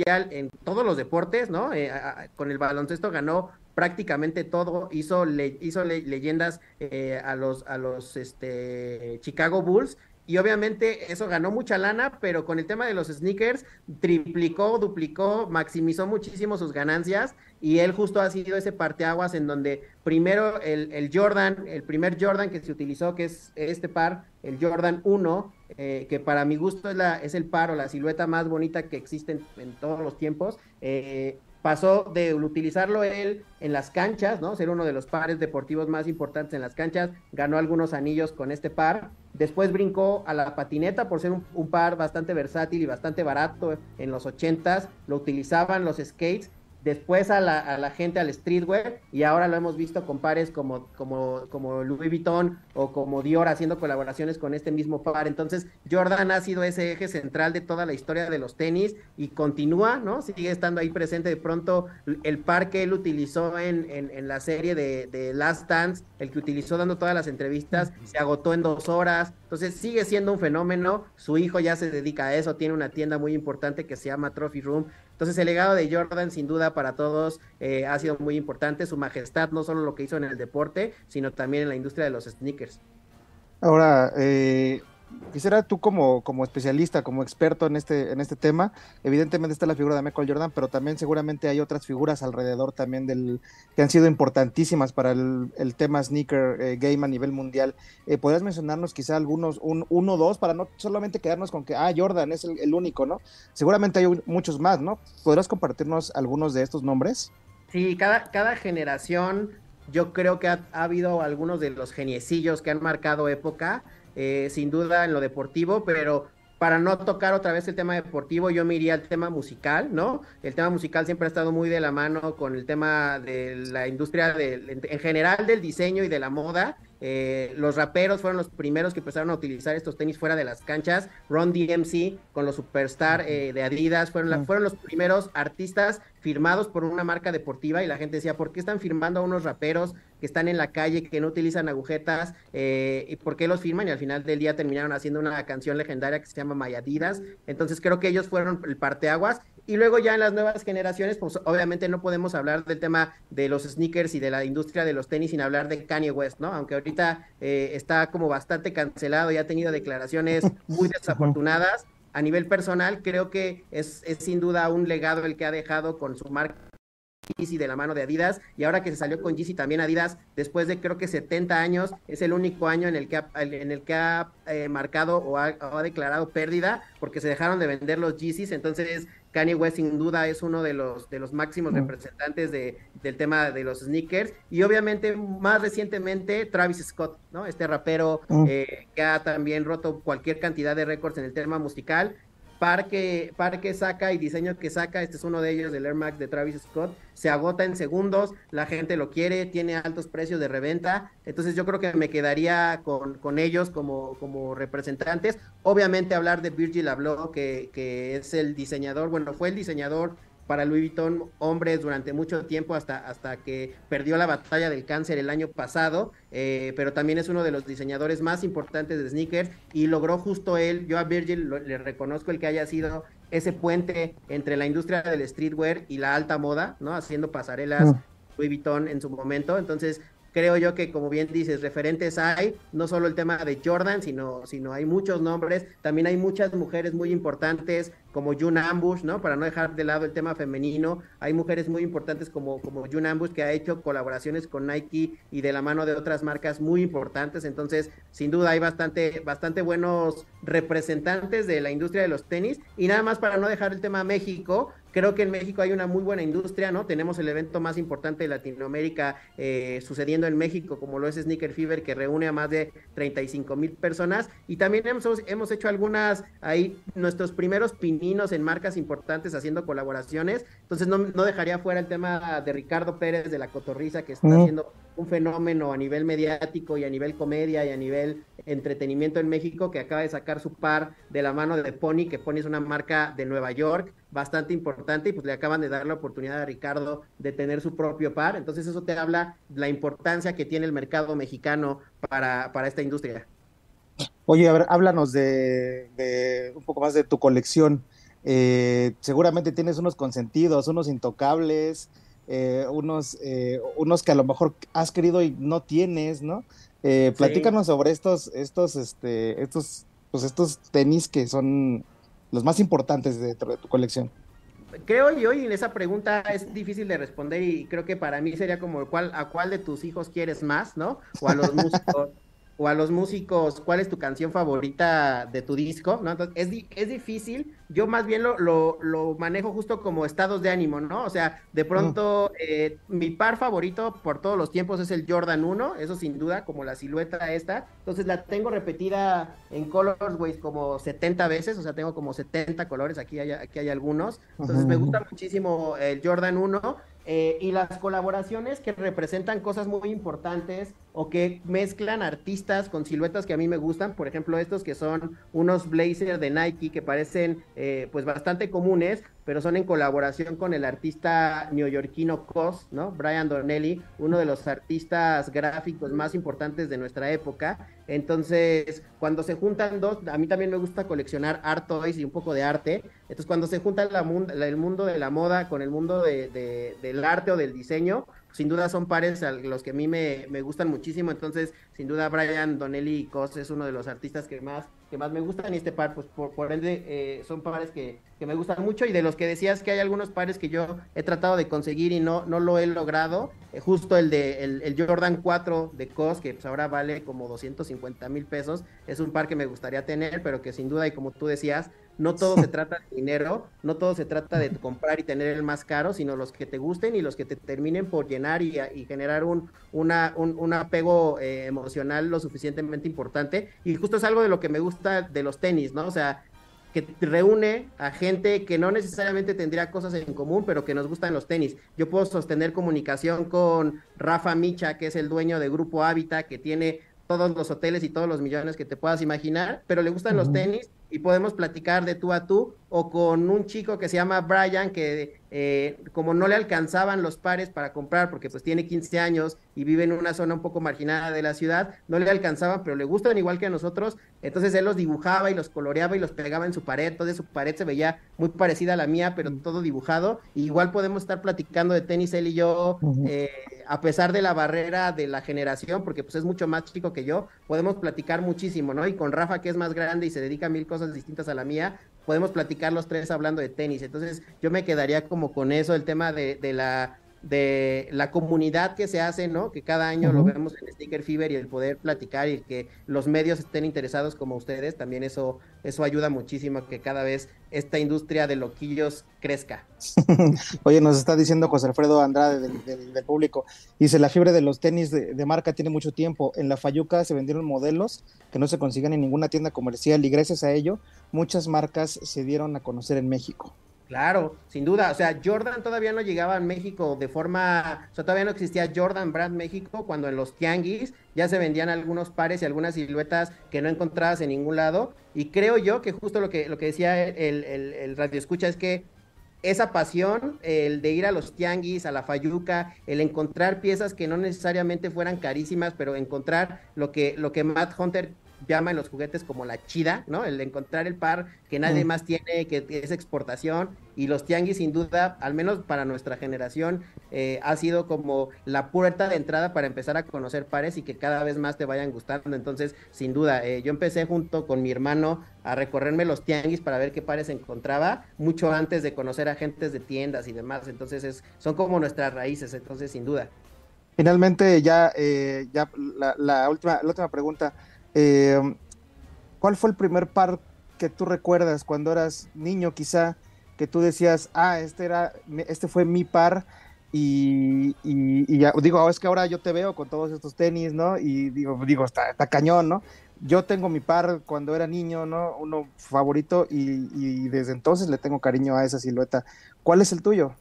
en todos los deportes, ¿no? Eh, con el baloncesto ganó prácticamente todo, hizo, le, hizo le, leyendas eh, a los, a los este, Chicago Bulls. Y obviamente eso ganó mucha lana, pero con el tema de los sneakers triplicó, duplicó, maximizó muchísimo sus ganancias. Y él justo ha sido ese parteaguas en donde primero el, el Jordan, el primer Jordan que se utilizó, que es este par, el Jordan 1, eh, que para mi gusto es, la, es el par o la silueta más bonita que existe en, en todos los tiempos, eh, pasó de utilizarlo él en las canchas, ¿no? Ser uno de los pares deportivos más importantes en las canchas, ganó algunos anillos con este par, después brincó a la patineta por ser un, par bastante versátil y bastante barato en los ochentas, lo utilizaban los skates, después a la, a la, gente al streetwear y ahora lo hemos visto con pares como, como, como Louis Vuitton o como Dior haciendo colaboraciones con este mismo par. Entonces Jordan ha sido ese eje central de toda la historia de los tenis y continúa, ¿no? Sigue estando ahí presente. De pronto el par que él utilizó en, en, en la serie de, de, Last Dance, el que utilizó dando todas las entrevistas, se agotó en dos horas. Entonces sigue siendo un fenómeno. Su hijo ya se dedica a eso, tiene una tienda muy importante que se llama Trophy Room Entonces el legado de Jordan sin duda para todos eh, ha sido muy importante, su majestad no solo lo que hizo en el deporte, sino también en la industria de los sneakers. Ahora, eh, quisiera tú como, como especialista, como experto en este, en este tema, evidentemente está la figura de Michael Jordan, pero también seguramente hay otras figuras alrededor también del que han sido importantísimas para el, tema sneaker eh, game a nivel mundial. Eh, ¿Podrías mencionarnos quizá algunos, un, uno o dos, para no solamente quedarnos con que, ah, Jordan es el, único, ¿no? Seguramente hay muchos más, ¿no? ¿Podrás compartirnos algunos de estos nombres? Sí, cada, cada generación, yo creo que ha, ha habido algunos de los geniecillos que han marcado época, eh, sin duda en lo deportivo, pero para no tocar otra vez el tema deportivo, yo me iría al tema musical, ¿no? El tema musical siempre ha estado muy de la mano con el tema de la industria, del- en, en general del diseño y de la moda. Eh, los raperos fueron los primeros que empezaron a utilizar estos tenis fuera de las canchas. Ron DMC con los Superstar eh, de Adidas fueron, la- fueron los primeros artistas firmados por una marca deportiva y la gente decía, ¿por qué están firmando a unos raperos que están en la calle, que no utilizan agujetas? Eh, ¿Y por qué los firman? Y al final del día terminaron haciendo una canción legendaria que se llama My Adidas. Entonces creo que ellos fueron el parteaguas. Y luego ya en las nuevas generaciones, pues obviamente no podemos hablar del tema de los sneakers y de la industria de los tenis sin hablar de Kanye West, ¿no? Aunque ahorita eh, está como bastante cancelado y ha tenido declaraciones muy desafortunadas. A nivel personal, creo que es, sin duda un legado el que ha dejado con su marca Yeezy de la mano de Adidas y ahora que se salió con Yeezy también Adidas después de creo que 70 años es el único año en el que ha, en el que ha eh, marcado o ha, o ha declarado pérdida porque se dejaron de vender los Yeezys entonces Kanye West sin duda es uno de los de los máximos representantes de, del tema de los sneakers. Y obviamente más recientemente Travis Scott no este rapero eh, que ha también roto cualquier cantidad de récords en el tema musical par que, par que saca y diseño que saca, este es uno de ellos, del Air Max de Travis Scott, se agota en segundos, la gente lo quiere, tiene altos precios de reventa, entonces yo creo que me quedaría con, con ellos como, como representantes. Obviamente hablar de Virgil Abloh, que, que es el diseñador, bueno, fue el diseñador para Louis Vuitton hombres durante mucho tiempo hasta, hasta que perdió la batalla del cáncer el año pasado, eh, pero también es uno de los diseñadores más importantes de sneakers y logró justo él, yo a Virgil lo- le reconozco el que haya sido ese puente entre la industria del streetwear y la alta moda, ¿no? Haciendo pasarelas Louis Vuitton en su momento, entonces creo yo que como bien dices, referentes hay, no solo el tema de Jordan, sino, sino hay muchos nombres, también hay muchas mujeres muy importantes como June Ambush, ¿no? Para no dejar de lado el tema femenino, hay mujeres muy importantes como, como June Ambush que ha hecho colaboraciones con Nike y de la mano de otras marcas muy importantes, entonces sin duda hay bastante, bastante buenos representantes de la industria de los tenis. Y nada más para no dejar el tema México, creo que en México hay una muy buena industria, ¿no? Tenemos el evento más importante de Latinoamérica eh, sucediendo en México, como lo es Sneaker Fever, que reúne a más de 35 mil personas. Y también hemos, hemos hecho algunas, ahí, nuestros primeros pininos en marcas importantes haciendo colaboraciones. Entonces, no, no dejaría fuera el tema de Ricardo Pérez de la Cotorriza, que está haciendo un fenómeno a nivel mediático y a nivel comedia y a nivel entretenimiento en México, que acaba de sacar su par de la mano de Pony, que Pony es una marca de Nueva York bastante importante y pues le acaban de dar la oportunidad a Ricardo de tener su propio par. Entonces eso te habla de la importancia que tiene el mercado mexicano para, para esta industria. Oye, a ver, háblanos de, de un poco más de tu colección. Eh, seguramente tienes unos consentidos, unos intocables, eh, unos, eh, unos que a lo mejor has querido y no tienes, ¿no? Sí. platícanos sobre estos, estos, este, estos, pues estos tenis que son los más importantes de, tu- de tu colección. Creo yo, y en esa pregunta es difícil de responder y creo que para mí sería como ¿cuál, a cuál de tus hijos quieres más, ¿no? O a los músicos, o a los músicos, ¿cuál es tu canción favorita de tu disco? ¿no? Entonces, es, di- es difícil, yo más bien lo, lo, lo manejo justo como estados de ánimo, ¿no? O sea, de pronto eh, mi par favorito por todos los tiempos es el Jordan 1, eso sin duda, como la silueta esta, entonces la tengo repetida en Colorways como 70 veces, o sea, tengo como 70 colores, aquí hay, aquí hay algunos, entonces me gusta muchísimo el Jordan 1 eh, y las colaboraciones que representan cosas muy importantes o que mezclan artistas con siluetas que a mí me gustan, por ejemplo estos que son unos blazers de Nike que parecen eh, pues bastante comunes, pero son en colaboración con el artista neoyorquino Cos, ¿no? Brian Donnelly, uno de los artistas gráficos más importantes de nuestra época. Entonces, cuando se juntan dos, a mí también me gusta coleccionar art toys y un poco de arte. Entonces, cuando se junta la, el mundo de la moda con el mundo de, del arte o del diseño, sin duda son pares a los que a mí me, me gustan muchísimo. Entonces, sin duda, Brian Donnelly y Cos es uno de los artistas que más que más me gustan y este par, pues por, por ende, eh, son pares que, que, me gustan mucho y de los que decías que hay algunos pares que yo he tratado de conseguir y no, no lo he logrado, eh, justo el de el, Jordan 4 de COS, que pues ahora vale como 250 mil pesos, es un par que me gustaría tener, pero que sin duda y como tú decías, no todo se trata de dinero, no todo se trata de comprar y tener el más caro, sino los que te gusten y los que te terminen por llenar y, y generar un, una, un, un apego eh, emocional lo suficientemente importante. Y justo es algo de lo que me gusta de los tenis, ¿no? O sea, que reúne a gente que no necesariamente tendría cosas en común, pero que nos gustan los tenis. Yo puedo sostener comunicación con Rafa Micha, que es el dueño de Grupo Hábitat, que tiene todos los hoteles y todos los millones que te puedas imaginar, pero le gustan los tenis y podemos platicar de tú a tú, o con un chico que se llama Brian, que eh, como no le alcanzaban los pares para comprar, porque pues tiene 15 años y vive en una zona un poco marginada de la ciudad, no le alcanzaban, pero le gustan igual que a nosotros, entonces él los dibujaba y los coloreaba y los pegaba en su pared, entonces su pared se veía muy parecida a la mía, pero todo dibujado, igual podemos estar platicando de tenis él y yo, eh, a pesar de la barrera de la generación, porque pues es mucho más chico que yo, podemos platicar muchísimo, ¿no? Y con Rafa, que es más grande y se dedica a mil cosas distintas a la mía, podemos platicar los tres hablando de tenis. Entonces yo me quedaría como con eso, el tema de, de la de la comunidad que se hace, ¿no? Que cada año lo vemos en Sticker Fever y el poder platicar y que los medios estén interesados como ustedes, también eso, eso ayuda muchísimo a que cada vez esta industria de loquillos crezca. Oye, nos está diciendo José Alfredo Andrade del, público, dice, la fiebre de los tenis de, de, marca tiene mucho tiempo, en la Fayuca se vendieron modelos que no se consiguen en ninguna tienda comercial y gracias a ello muchas marcas se dieron a conocer en México. Claro, sin duda. O sea, Jordan todavía no llegaba a México de forma, o sea, todavía no existía Jordan Brand México cuando en los tianguis ya se vendían algunos pares y algunas siluetas que no encontrabas en ningún lado. Y creo yo que justo lo que, lo que decía el, el, radio escucha es que esa pasión, el de ir a los tianguis, a la fayuca, el encontrar piezas que no necesariamente fueran carísimas, pero encontrar lo que, lo que Matt Hunter llama en los juguetes como la chida, ¿no? El de encontrar el par que nadie mm. más tiene, que es exportación. Y los tianguis, sin duda, al menos para nuestra generación, eh, ha sido como la puerta de entrada para empezar a conocer pares y que cada vez más te vayan gustando. Entonces, sin duda, eh, yo empecé junto con mi hermano a recorrerme los tianguis para ver qué pares encontraba, mucho antes de conocer agentes de tiendas y demás. Entonces, es, son como nuestras raíces, entonces, sin duda. Finalmente, ya, eh, ya la, última, la última pregunta. Eh, ¿Cuál fue el primer par que tú recuerdas cuando eras niño, quizá, que tú decías, ah, este era, este fue mi par? Y, ya, digo, es que ahora yo te veo con todos estos tenis, ¿no? Y digo, digo, está, está cañón, ¿no? Yo tengo mi par cuando era niño, ¿no? Uno favorito y, desde entonces le tengo cariño a esa silueta. ¿Cuál es el tuyo?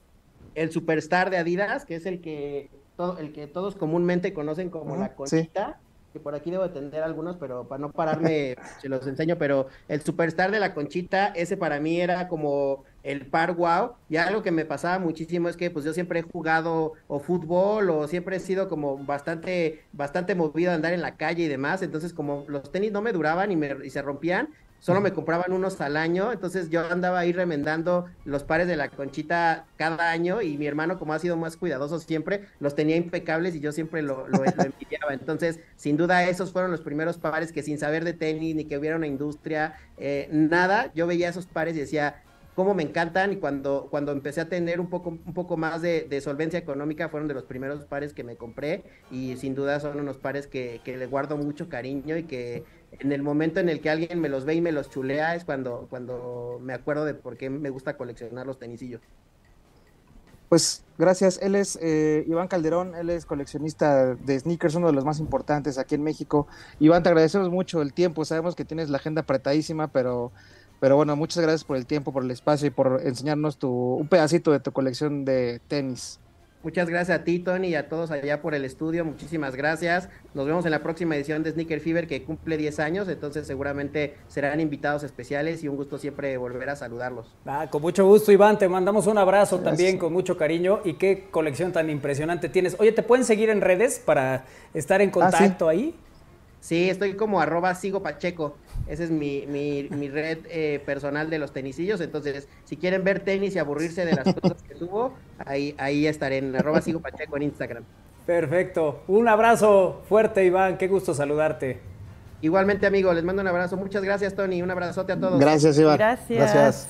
El Superstar de Adidas, que es el que, todo, el que todos comúnmente conocen como la conchita por aquí debo tener algunos, pero para no pararme, se los enseño, pero el superstar de la conchita, ese para mí era como el par wow, y algo que me pasaba muchísimo es que pues yo siempre he jugado o fútbol o siempre he sido como bastante, bastante movido a andar en la calle y demás, entonces como los tenis no me duraban y, me, y se rompían, solo me compraban unos al año, entonces yo andaba ahí remendando los pares de la conchita cada año y mi hermano, como ha sido más cuidadoso siempre, los tenía impecables y yo siempre lo, lo, envidiaba. Entonces, sin duda, esos fueron los primeros pares que sin saber de tenis ni que hubiera una industria, eh, nada, yo veía esos pares y decía, cómo me encantan y cuando, cuando empecé a tener un poco, un poco más de, solvencia económica fueron de los primeros pares que me compré y sin duda son unos pares que, que le guardo mucho cariño y que en el momento en el que alguien me los ve y me los chulea es cuando, cuando me acuerdo de por qué me gusta coleccionar los tenisillos. Pues gracias. Él es eh, Iván Calderón, él es coleccionista de sneakers, uno de los más importantes aquí en México. Iván, te agradecemos mucho el tiempo. Sabemos que tienes la agenda apretadísima, pero, pero bueno, muchas gracias por el tiempo, por el espacio y por enseñarnos tu, un pedacito de tu colección de tenis. Muchas gracias a ti, Tony, y a todos allá por el estudio. Muchísimas gracias. Nos vemos en la próxima edición de Sneaker Fever que cumple 10 años, entonces seguramente serán invitados especiales y un gusto siempre volver a saludarlos. Ah, con mucho gusto, Iván. Te mandamos un abrazo también con mucho cariño. Y qué colección tan impresionante tienes. Oye, ¿te pueden seguir en redes para estar en contacto ahí? Sí, estoy como arroba sigo Pacheco. Esa es mi, mi, mi red eh, personal de los tenisillos. Entonces, si quieren ver tenis y aburrirse de las cosas que subo, ahí, ahí estaré en arroba sigo Pacheco en Instagram. Perfecto. Un abrazo fuerte, Iván. Qué gusto saludarte. Igualmente, amigo, les mando un abrazo. Muchas gracias, Tony. Un abrazote a todos. Gracias, Iván. Gracias. Gracias.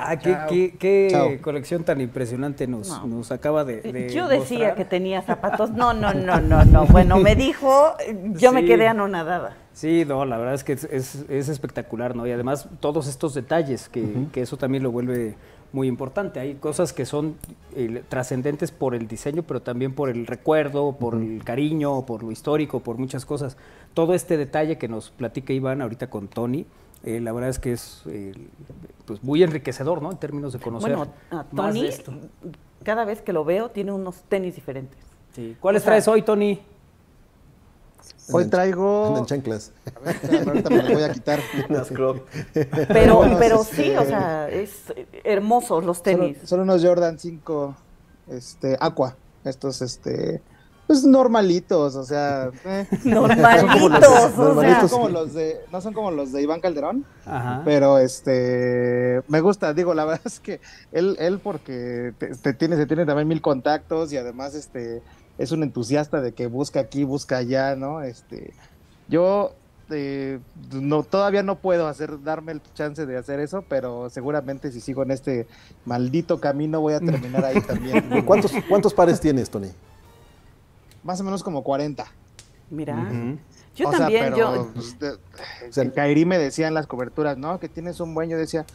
Ah, qué, qué- qué colección tan impresionante nos, No. nos acaba de, de Yo decía mostrar. que tenía zapatos. No, no, no, no, no. Bueno, me dijo, yo me quedé anonadada. Sí, no, la verdad es que es, es- es espectacular, ¿no? Y además todos estos detalles, que, que eso también lo vuelve muy importante. Hay cosas que son eh, trascendentes por el diseño, pero también por el recuerdo, por el cariño, por lo histórico, por muchas cosas. Todo este detalle que nos platica Iván ahorita con Tony, eh, la verdad es que es eh, pues muy enriquecedor, ¿no? En términos de conocer Bueno, a más Tony, de esto. cada vez que lo veo, tiene unos tenis diferentes. Sí. ¿Cuáles o sea- traes hoy, Tony? Hoy traigo. andan chanclas. A ver, espérame, ahorita me los voy a quitar. Pero, Bueno, pero sí, o sea, es hermosos los Son, tenis. son unos Jordan 5 este, Aqua. Estos, este. Pues normalitos, o sea. eh. Normalitos, o sea. No Normalitos. son como los de, no son como los de Iván Calderón, Ajá. pero este me gusta, digo, la verdad es que él, él porque te, te tiene, se tiene también mil contactos y además este es un entusiasta de que busca aquí, busca allá, ¿no? Este, yo eh, no, todavía no puedo hacer, darme el chance de hacer eso, pero seguramente si sigo en este maldito camino voy a terminar ahí también. ¿Cuántos, ¿Cuántos pares tienes, Tony? Más o menos como 40. Mira, yo O sea, también, pero, yo, pues, de- O sea, en Kairi me decían las coberturas, ¿no? Que tienes un buen, yo decía,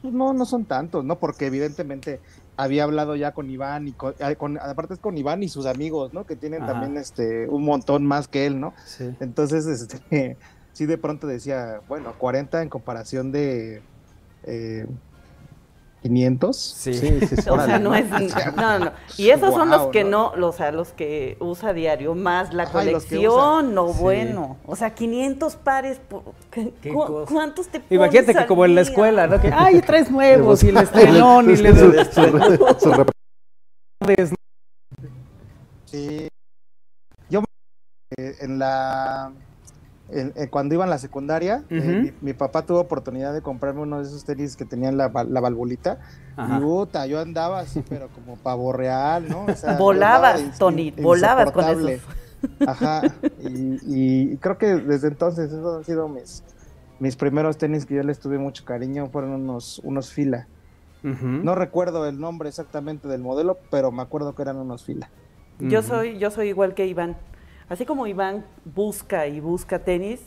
pues no, no son tantos, ¿no? Porque evidentemente había hablado ya con Iván y con, con- aparte es con Iván y sus amigos, ¿no? Que tienen Ajá. también este un montón más que él, ¿no? Sí. Entonces, este, sí de pronto decía, bueno, 40 en comparación de eh, 500. Sí. sí, sí, sí. o sea, no es, no, no. Y esos son los que ¿no? no, o sea, los que usa diario, más la Ajá, colección, no Sí. bueno. O sea, 500 pares, por, ¿qué- Qué cu- cosa. ¿cuántos te pones Imagínate que como en la escuela, ¿no? Que, ay, traes nuevos y el Su- estrenón y le su- su- su rep- des- Sí. Yo eh, en la en- en- cuando iba en la secundaria, eh, mi, mi papá tuvo oportunidad de comprarme uno de esos tenis que tenían la, la valvulita. Ajá. Y puta, yo andaba así, pero como pavo real, ¿no? O sea, Volabas, ins- Tony, in- volabas con esos. Ajá. Y, y creo que desde entonces esos han sido mis, mis primeros tenis que yo les tuve mucho cariño, fueron unos, unos fila. No recuerdo el nombre exactamente del modelo, pero me acuerdo que eran unos fila. Yo soy, yo soy igual que Iván. Así como Iván busca y busca tenis,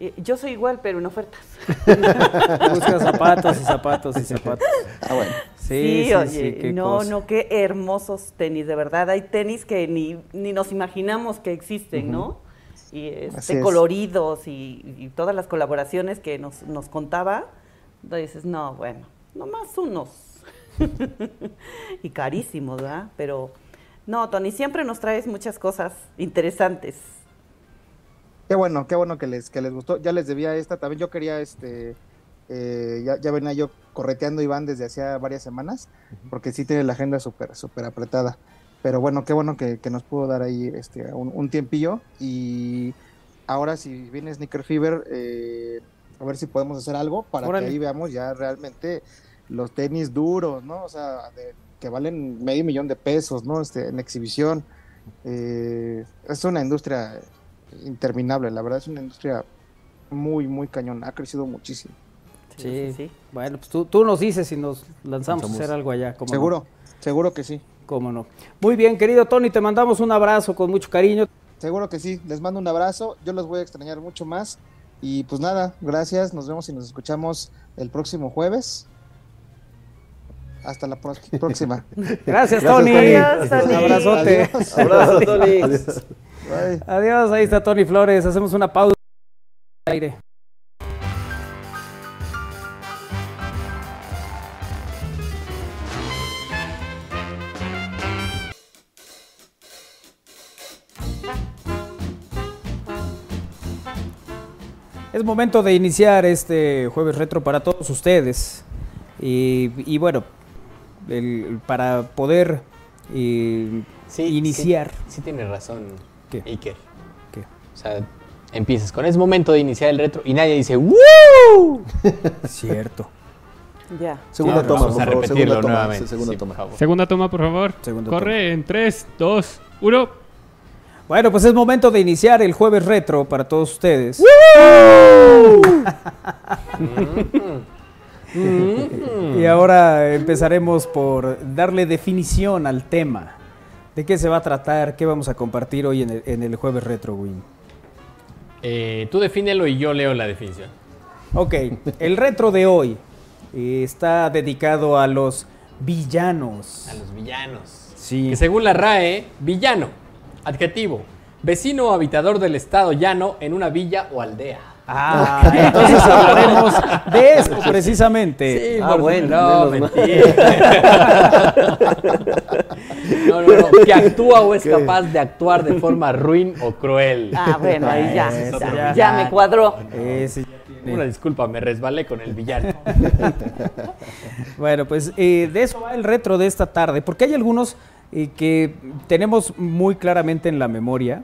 eh, yo soy igual, pero en ofertas. Busca zapatos y zapatos y zapatos. Ah, bueno. Sí, sí, oye, sí, qué no, cosa. no, qué hermosos tenis, de verdad. Hay tenis que ni, ni nos imaginamos que existen, ¿no? Y este, es. coloridos y, y todas las colaboraciones que nos, nos contaba. Dices, no, bueno, nomás unos. y carísimos, ¿verdad? Pero no, Tony, siempre nos traes muchas cosas interesantes. Qué bueno, qué bueno que les, que les gustó. Ya les debía esta, también yo quería, este, eh, ya, ya venía yo correteando Iván desde hacía varias semanas, porque sí tiene la agenda súper, súper apretada. Pero bueno, qué bueno que, que nos pudo dar ahí este, un, un tiempillo. Y ahora si viene Sneaker Fever, eh, a ver si podemos hacer algo para Órale. que ahí veamos ya realmente los tenis duros, ¿no? O sea, de- que valen medio millón de pesos, ¿no? Este, en exhibición. Eh, es una industria interminable, la verdad es una industria muy, muy cañón, ha crecido muchísimo. Sí, Bueno, pues tú, tú nos dices si nos lanzamos a hacer algo allá. ¿cómo no? Seguro, seguro que sí, Cómo no. Muy bien, querido Tony, te mandamos un abrazo con mucho cariño. seguro que sí, les mando un abrazo, yo los voy a extrañar mucho más y pues nada, gracias, nos vemos y nos escuchamos el próximo jueves. Hasta la próxima. Gracias, Tony. Abrazote. Adiós. Abrazo, Tony. Adiós. Ahí está Tony Flores. Hacemos una pausa. Aire. Es momento de iniciar este jueves retro para todos ustedes. Y, bueno, el- para poder eh, iniciar. Sí, sí tienes razón, ¿Qué? Iker. ¿Qué? O sea, empiezas con es momento de iniciar el retro y nadie dice ¡Woo! Cierto. Ya. Segunda Sí, toma, vamos por a favor. repetirlo Segunda toma. nuevamente, Segunda sí, toma. por favor. Segunda toma, por favor. Segunda Corre en 3, 2, 1. Bueno, pues es momento de iniciar el jueves retro para todos ustedes. y ahora empezaremos por darle definición al tema. ¿De qué se va a tratar? ¿Qué vamos a compartir hoy en el, en el jueves retro, Win? Eh, tú defínelo y yo leo la definición. Ok, el retro de hoy eh, está dedicado a los villanos. A los villanos. Sí. Que según la RAE, villano, adjetivo, vecino o habitador del estado llano en una villa o aldea. Ah, entonces hablaremos de eso precisamente. Sí, Ah, bueno, no, mentira. no, no, no, que actúa o es capaz de actuar de forma ruin o cruel. Ah, bueno, ahí ya. Eso ya, ya. ya me cuadró. Ese ya tiene- Una disculpa, me resbalé con el villano. Bueno, pues eh, de eso va el retro de esta tarde, porque hay algunos eh, que tenemos muy claramente en la memoria.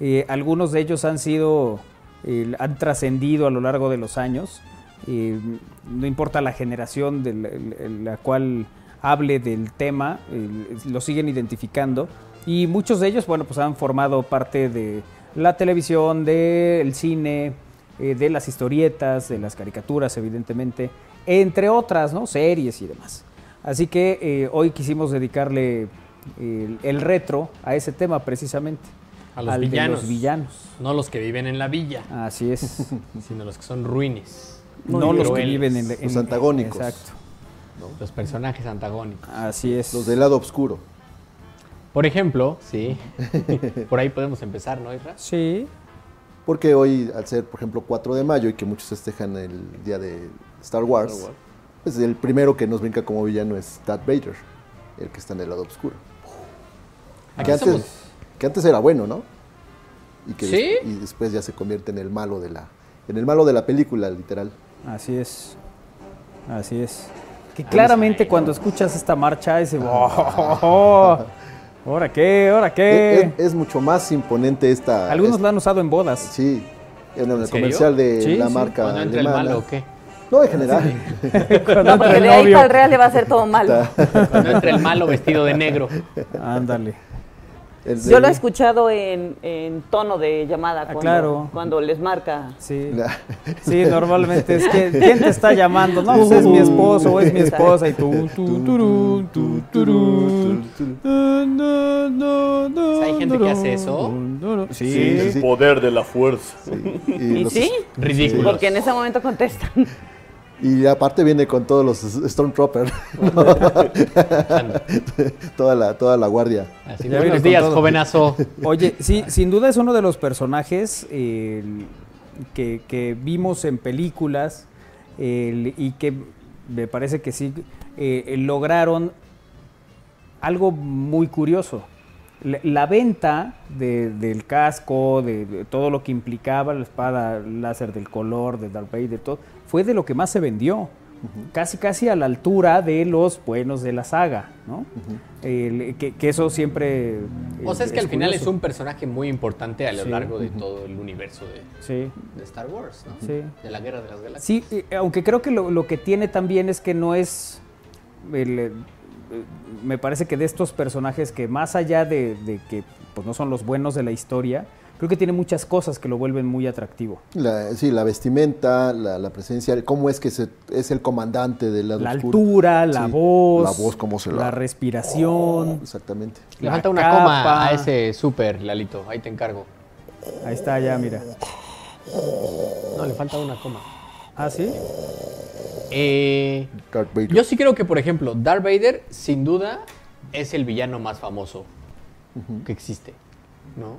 Eh, algunos de ellos han sido, eh, han trascendido a lo largo de los años. Eh, no importa la generación de la, la cual hable del tema, eh, lo siguen identificando. Y muchos de ellos, bueno, pues han formado parte de la televisión, del cine, eh, de las historietas, de las caricaturas, evidentemente, entre otras, ¿no? Series y demás. Así que eh, hoy quisimos dedicarle el, el retro a ese tema precisamente. A los al de villanos. los villanos. No los que viven en la villa, Así es. sino los que son ruines. no los que viven en, en- Los antagónicos. Exacto. Los personajes antagónicos. Así es. Los del lado oscuro. Por ejemplo, sí. Por ahí podemos empezar, ¿no, Isra? Sí. Porque hoy, al ser, por ejemplo, 4 de mayo y que muchos festejan el día de Star Wars, Star Wars. pues el primero que nos brinca como villano es Darth Vader, el que está en el lado oscuro. Aquí Que antes, somos- que antes era bueno, ¿no? Y que ¿Sí? des- y después ya se convierte en el malo de la, en el malo de la película, literal. Así es. Así es. Que claramente cuando escuchas esta marcha ese oh, ¿Ahora qué? ¿Ahora Es, qué? es- es mucho más imponente esta. Algunos es- la han usado en bodas. Sí, en el serio? comercial de Sí, la sí. marca Cuando entra el alemana. malo o qué. No, en general. Cuando No, entra porque el de ahí novio. para el real le va a ser todo malo. Cuando entra el malo vestido de negro. Ándale. El Yo lo he escuchado en, en tono de llamada Ah, cuando, claro. cuando les marca. Sí. Sí, normalmente es que ¿quién te está llamando? No, pues es mi esposo o es mi esposa y tú, ¿Hay gente que hace eso? Sí, Sí. sí, sí. Poder de la fuerza. Y, ¿Y los- sí? Ridículo. Porque en ese momento contestan. Y aparte viene con todos los Stormtroopers. toda, la, toda la guardia. Así, Ya buenos días, todo. jovenazo. Oye, sí, sin duda es uno de los personajes eh, que, que vimos en películas el- y que me parece que sí eh, lograron algo muy curioso. La, la venta de- del casco, de, de todo lo que implicaba la espada láser del color, de Darth Vader, todo, fue de lo que más se vendió. Casi, casi a la altura de los buenos de la saga, ¿no? El- que, que eso siempre... O sea, es que al final es un personaje muy importante a lo Sí. largo de todo el universo de, Sí, de Star Wars, ¿no? Sí. De la Guerra de las Galaxias. sí, aunque creo que lo, lo que tiene también es que no es... el, me parece que de estos personajes que más allá de, de que pues, no son los buenos de la historia, creo que tiene muchas cosas que lo vuelven muy atractivo. La, sí, la vestimenta, la, la presencia, cómo es que se, es el comandante lado La oscuro. altura, la Sí, voz, La voz, cómo se la... la respiración. Exactamente. Le la falta una capa. coma a ese super, Lalito. Ahí te encargo. Ahí está ya, mira. No, le falta una coma. ¿Ah, sí? Eh, Darth Vader. yo sí creo que, por ejemplo, Darth Vader, sin duda, es el villano más famoso que existe, ¿no?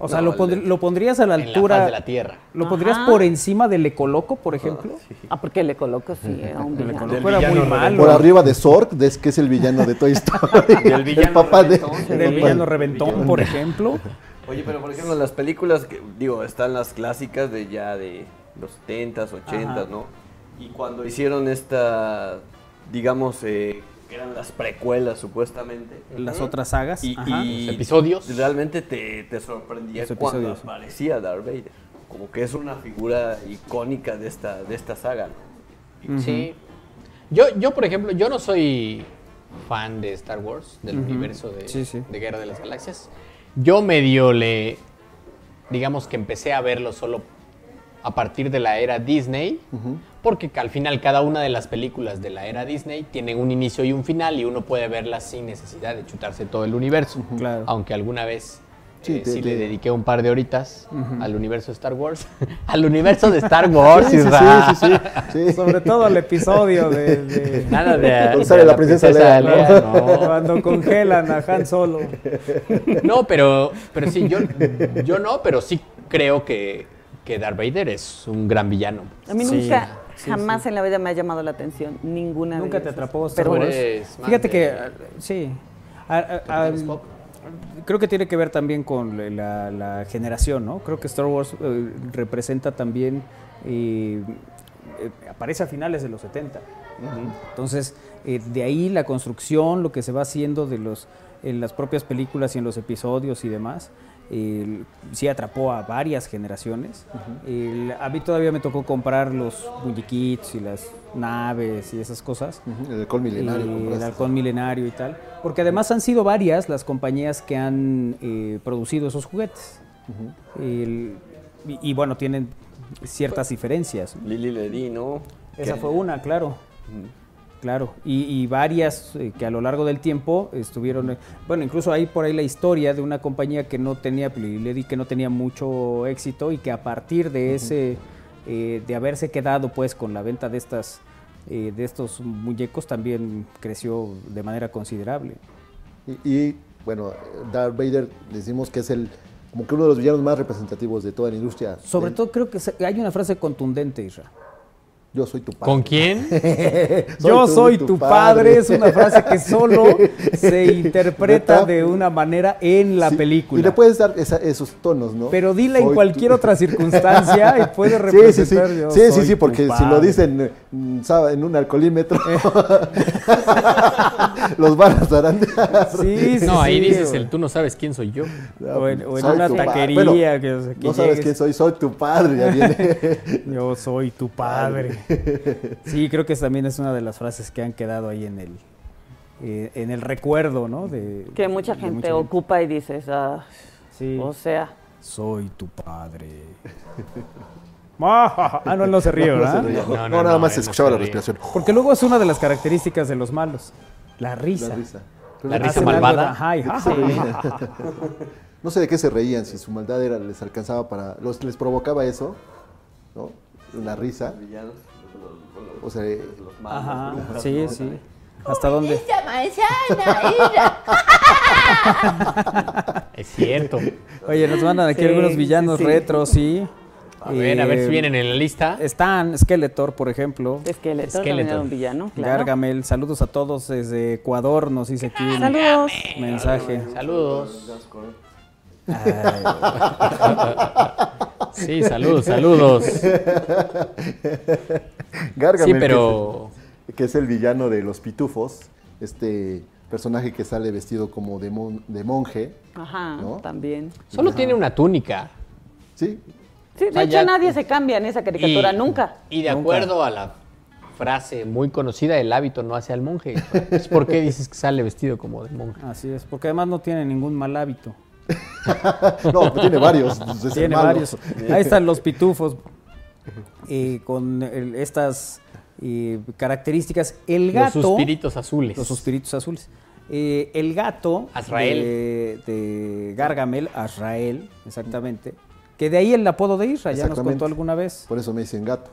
O sea, No, lo, pondr- el- lo pondrías a la En la altura... faz de la Tierra. ¿Lo pondrías por encima de Le Coloco, por ejemplo? Ah, porque le coloco sí a un Le villano. Coloco era muy malo. Por arriba de Zork, que es el villano de Toy Story. Del villano el papá de... reventón. Del villano reventón, por ejemplo. Oye, pero por ejemplo, en las películas, que, digo, están las clásicas de ya de los 70s, 80s, Ajá. ¿no? Y cuando hicieron esta, digamos, eh, que eran las precuelas supuestamente. Las otras sagas. Y, ajá. y Los episodios. Realmente te, te sorprendía cuando aparecía Darth Vader. Como que es una figura icónica de esta, de esta saga. ¿no? Sí. Yo, yo, por ejemplo, yo no soy fan de Star Wars, del universo de, Sí, sí. de Guerra de las Galaxias. Yo medio le, digamos que empecé a verlo solo a partir de la era Disney, porque al final cada una de las películas de la era Disney tienen un inicio y un final y uno puede verlas sin necesidad de chutarse todo el universo. Claro. Aunque alguna vez Sí, eh, te- sí te- le dediqué un par de horitas al universo de Star Wars. al universo de Star Wars, Sí, sí. Sobre todo el episodio de, de- Nada de, sale la princesa no. cuando congelan a Han Solo. No, pero, pero sí, yo, yo no, pero sí creo que, que Darth Vader es un gran villano. A mí Sí, nunca, sí, jamás sí. en la vida me ha llamado la atención. Ninguna Nunca de te atrapó Star Pero Wars. eres Fíjate que, sí. Creo que tiene que ver también con la, la generación, ¿no? Creo que Star Wars eh, representa también, eh, aparece a finales de los 70. Entonces, eh, de ahí la construcción, lo que se va haciendo de los, en las propias películas y en los episodios y demás, eh, sí atrapó a varias generaciones. A mí todavía me tocó comprar los muñequitos y las naves y esas cosas. El alcohol milenario. El halcón milenario y tal. Porque además han sido varias las compañías que han eh, producido esos juguetes. El- y, y bueno, tienen ciertas diferencias. ¿no? Lili Ledy, ¿no? Esa fue una, claro. Claro, y, y varias eh, que a lo largo del tiempo estuvieron, eh, bueno, incluso hay por ahí la historia de una compañía que no tenía, Ledi, que no tenía mucho éxito y que a partir de ese, eh, de haberse quedado pues con la venta de estas, de estos muñecos también creció de manera considerable. Y, y, bueno, Darth Vader decimos que es el como que uno de los villanos más representativos de toda la industria. Sobre del- todo creo que hay una frase contundente, Isra. Yo soy tu padre. ¿Con quién? Yo soy tu padre. es una frase que solo se interpreta de una manera en la Sí, película. Y le puedes dar esa- esos tonos, ¿no? Pero dila en tu- cualquier otra circunstancia y puede Sí, sí, sí. representar yo Sí, sí, soy sí, porque si lo dicen mm, en un alcoholímetro, los van a zarandear. Sí, sí, No, ahí sí, dices el tú no sabes quién soy yo. O en, o en Soy una taquería Bueno, que, o sea, que no sabes quién soy, soy tu padre. Ya viene. Yo soy tu padre. Sí, creo que también es una de las frases que han quedado ahí en el eh, en el recuerdo, ¿no? De, Que mucha de gente ocupa y dices, ah, Sí. o sea, Soy tu padre. ah, no, él no se ríe, No, ¿verdad? no, No, no, no, nada no, más se no escuchaba se la respiración. Porque luego es una de las características de los malos. La risa. La risa. La malvada. ajá, ja, ja. No sé de qué se reían, si su maldad era, les alcanzaba para. Los, les provocaba eso, ¿no? La risa. Villanos, O sea, eh, los malos, Ajá, brujas, sí, ¿no? sí. ¿Hasta dónde? Es cierto. Oye, nos mandan aquí Sí, algunos villanos sí, sí. retro, sí. A ver, a ver si Eh, vienen en la lista. Están Skeletor, por ejemplo. Skeletor, Skeletor. un villano, claro. Gargamel, saludos a todos desde Ecuador, nos dice aquí un Saludos. mensaje. Saludos. Ay, Sí, saludos, saludos. Gargamel, Sí, que pero es el- que es el villano de los pitufos, este personaje que sale vestido como de, mon- de monje, Ajá, ¿No? también. solo tiene una túnica. ¿sí? Sí, de sea, hecho ya- nadie se cambia en esa caricatura, Y- nunca. Y de acuerdo a la frase muy conocida, el hábito no hace al monje. ¿Por qué dices que sale vestido como de monje? así es, porque además no tiene ningún mal hábito. No, tiene varios. Tiene malo. varios. Ahí están los pitufos eh, con el- estas eh, características. El gato. Los suspiritos azules. Los suspiritos azules. Eh, el gato Azrael. De, de Gargamel, Azrael, exactamente. Que de ahí el apodo de Isra, ya nos contó alguna vez. Por eso me dicen gato.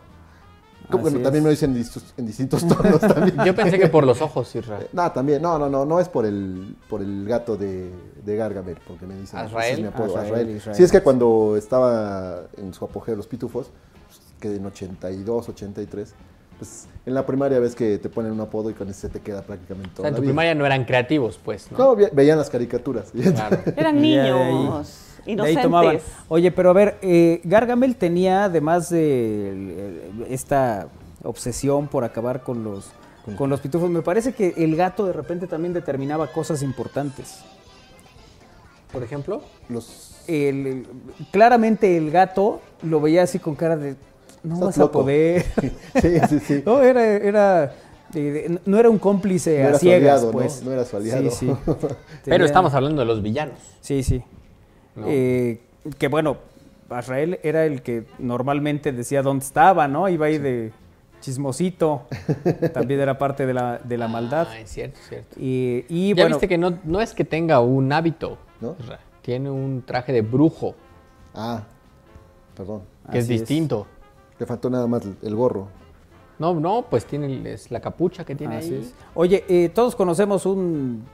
También me dicen en distintos, en distintos tonos también. Yo pensé que por los ojos, Israel. No, también, no, no, no, no es por el, por el gato de, de Gargamel, porque me dicen, Azrael. es mi apodo, Azrael, Azrael. Israel. Sí, es que cuando estaba en su apogeo los pitufos, pues, que en 82, 83, pues en la primaria ves que te ponen un apodo y con ese te queda prácticamente O toda sea, en tu vida. primaria no eran creativos, pues, ¿no? No, ve- veían las caricaturas. Claro. Eran niños. De ahí Inocentes. tomaban. Oye, pero a ver, eh, Gargamel tenía, además de el- el- esta obsesión por acabar con los, con los pitufos, me parece que el gato de repente también determinaba cosas importantes. Por ejemplo, Los, El- el- claramente el gato lo veía así con cara de, no Estás vas loco". a poder. sí, sí, sí. no, era, era, eh, no era un cómplice No a era su ciegas, aliado, ¿no? pues. No era su aliado. Sí, sí. pero Tenía- estamos hablando de los villanos. Sí, sí. ¿No? Eh, que bueno, Azrael era el que normalmente decía dónde estaba, ¿no? Iba ahí de chismosito. También era parte de la, de la maldad. Ah, es cierto, es cierto. Y, y ya bueno, viste que no, no es que tenga un hábito. ¿No? Tiene un traje de brujo, Ah, perdón. que es Así es. distinto. Le faltó nada más el gorro. No, no, pues tiene es la capucha que tiene así ahí. es. Oye, eh, ¿todos conocemos un,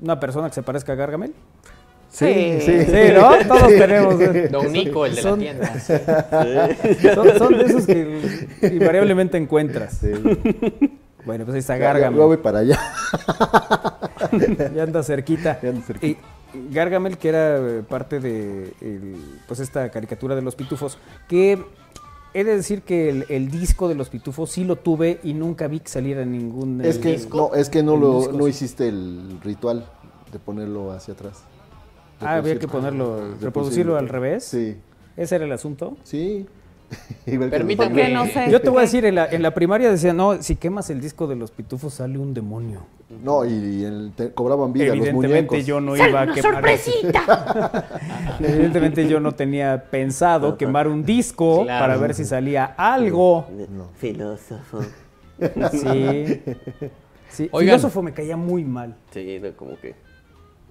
una persona que se parezca a Gargamel? Sí. sí. Sí, ¿no? Todos tenemos. eh. Don Nico, el de Son- la tienda. Son, son de esos que invariablemente encuentras. Sí. Bueno, pues ahí está Gargamel. ya voy para allá. ya anda cerquita. Ya anda cerquita. Y Gargamel, que era eh, parte de el- pues esta caricatura de los pitufos, que he de decir que el, el disco de los pitufos sí lo tuve y nunca vi que saliera en ningún Es eh, que disco. no, es que no lo disco, no sí. hiciste el ritual de ponerlo hacia atrás. Ah, había que ponerlo, Reproducirlo. reproducirlo al revés. Sí. Ese era el asunto. Sí. Permítame. los- ¿Por qué no sé? Yo te voy a decir, en la, en la primaria decían, no, si quemas el disco de los pitufos sale un demonio. No, y, el- te cobraban vida los Evidentemente muñecos. yo no iba a quemar. Evidentemente yo no tenía pensado quemar un disco Claro. para ver si salía algo. Filósofo. Sí. sí. Oigan. Filósofo me caía muy mal. Sí, era como que.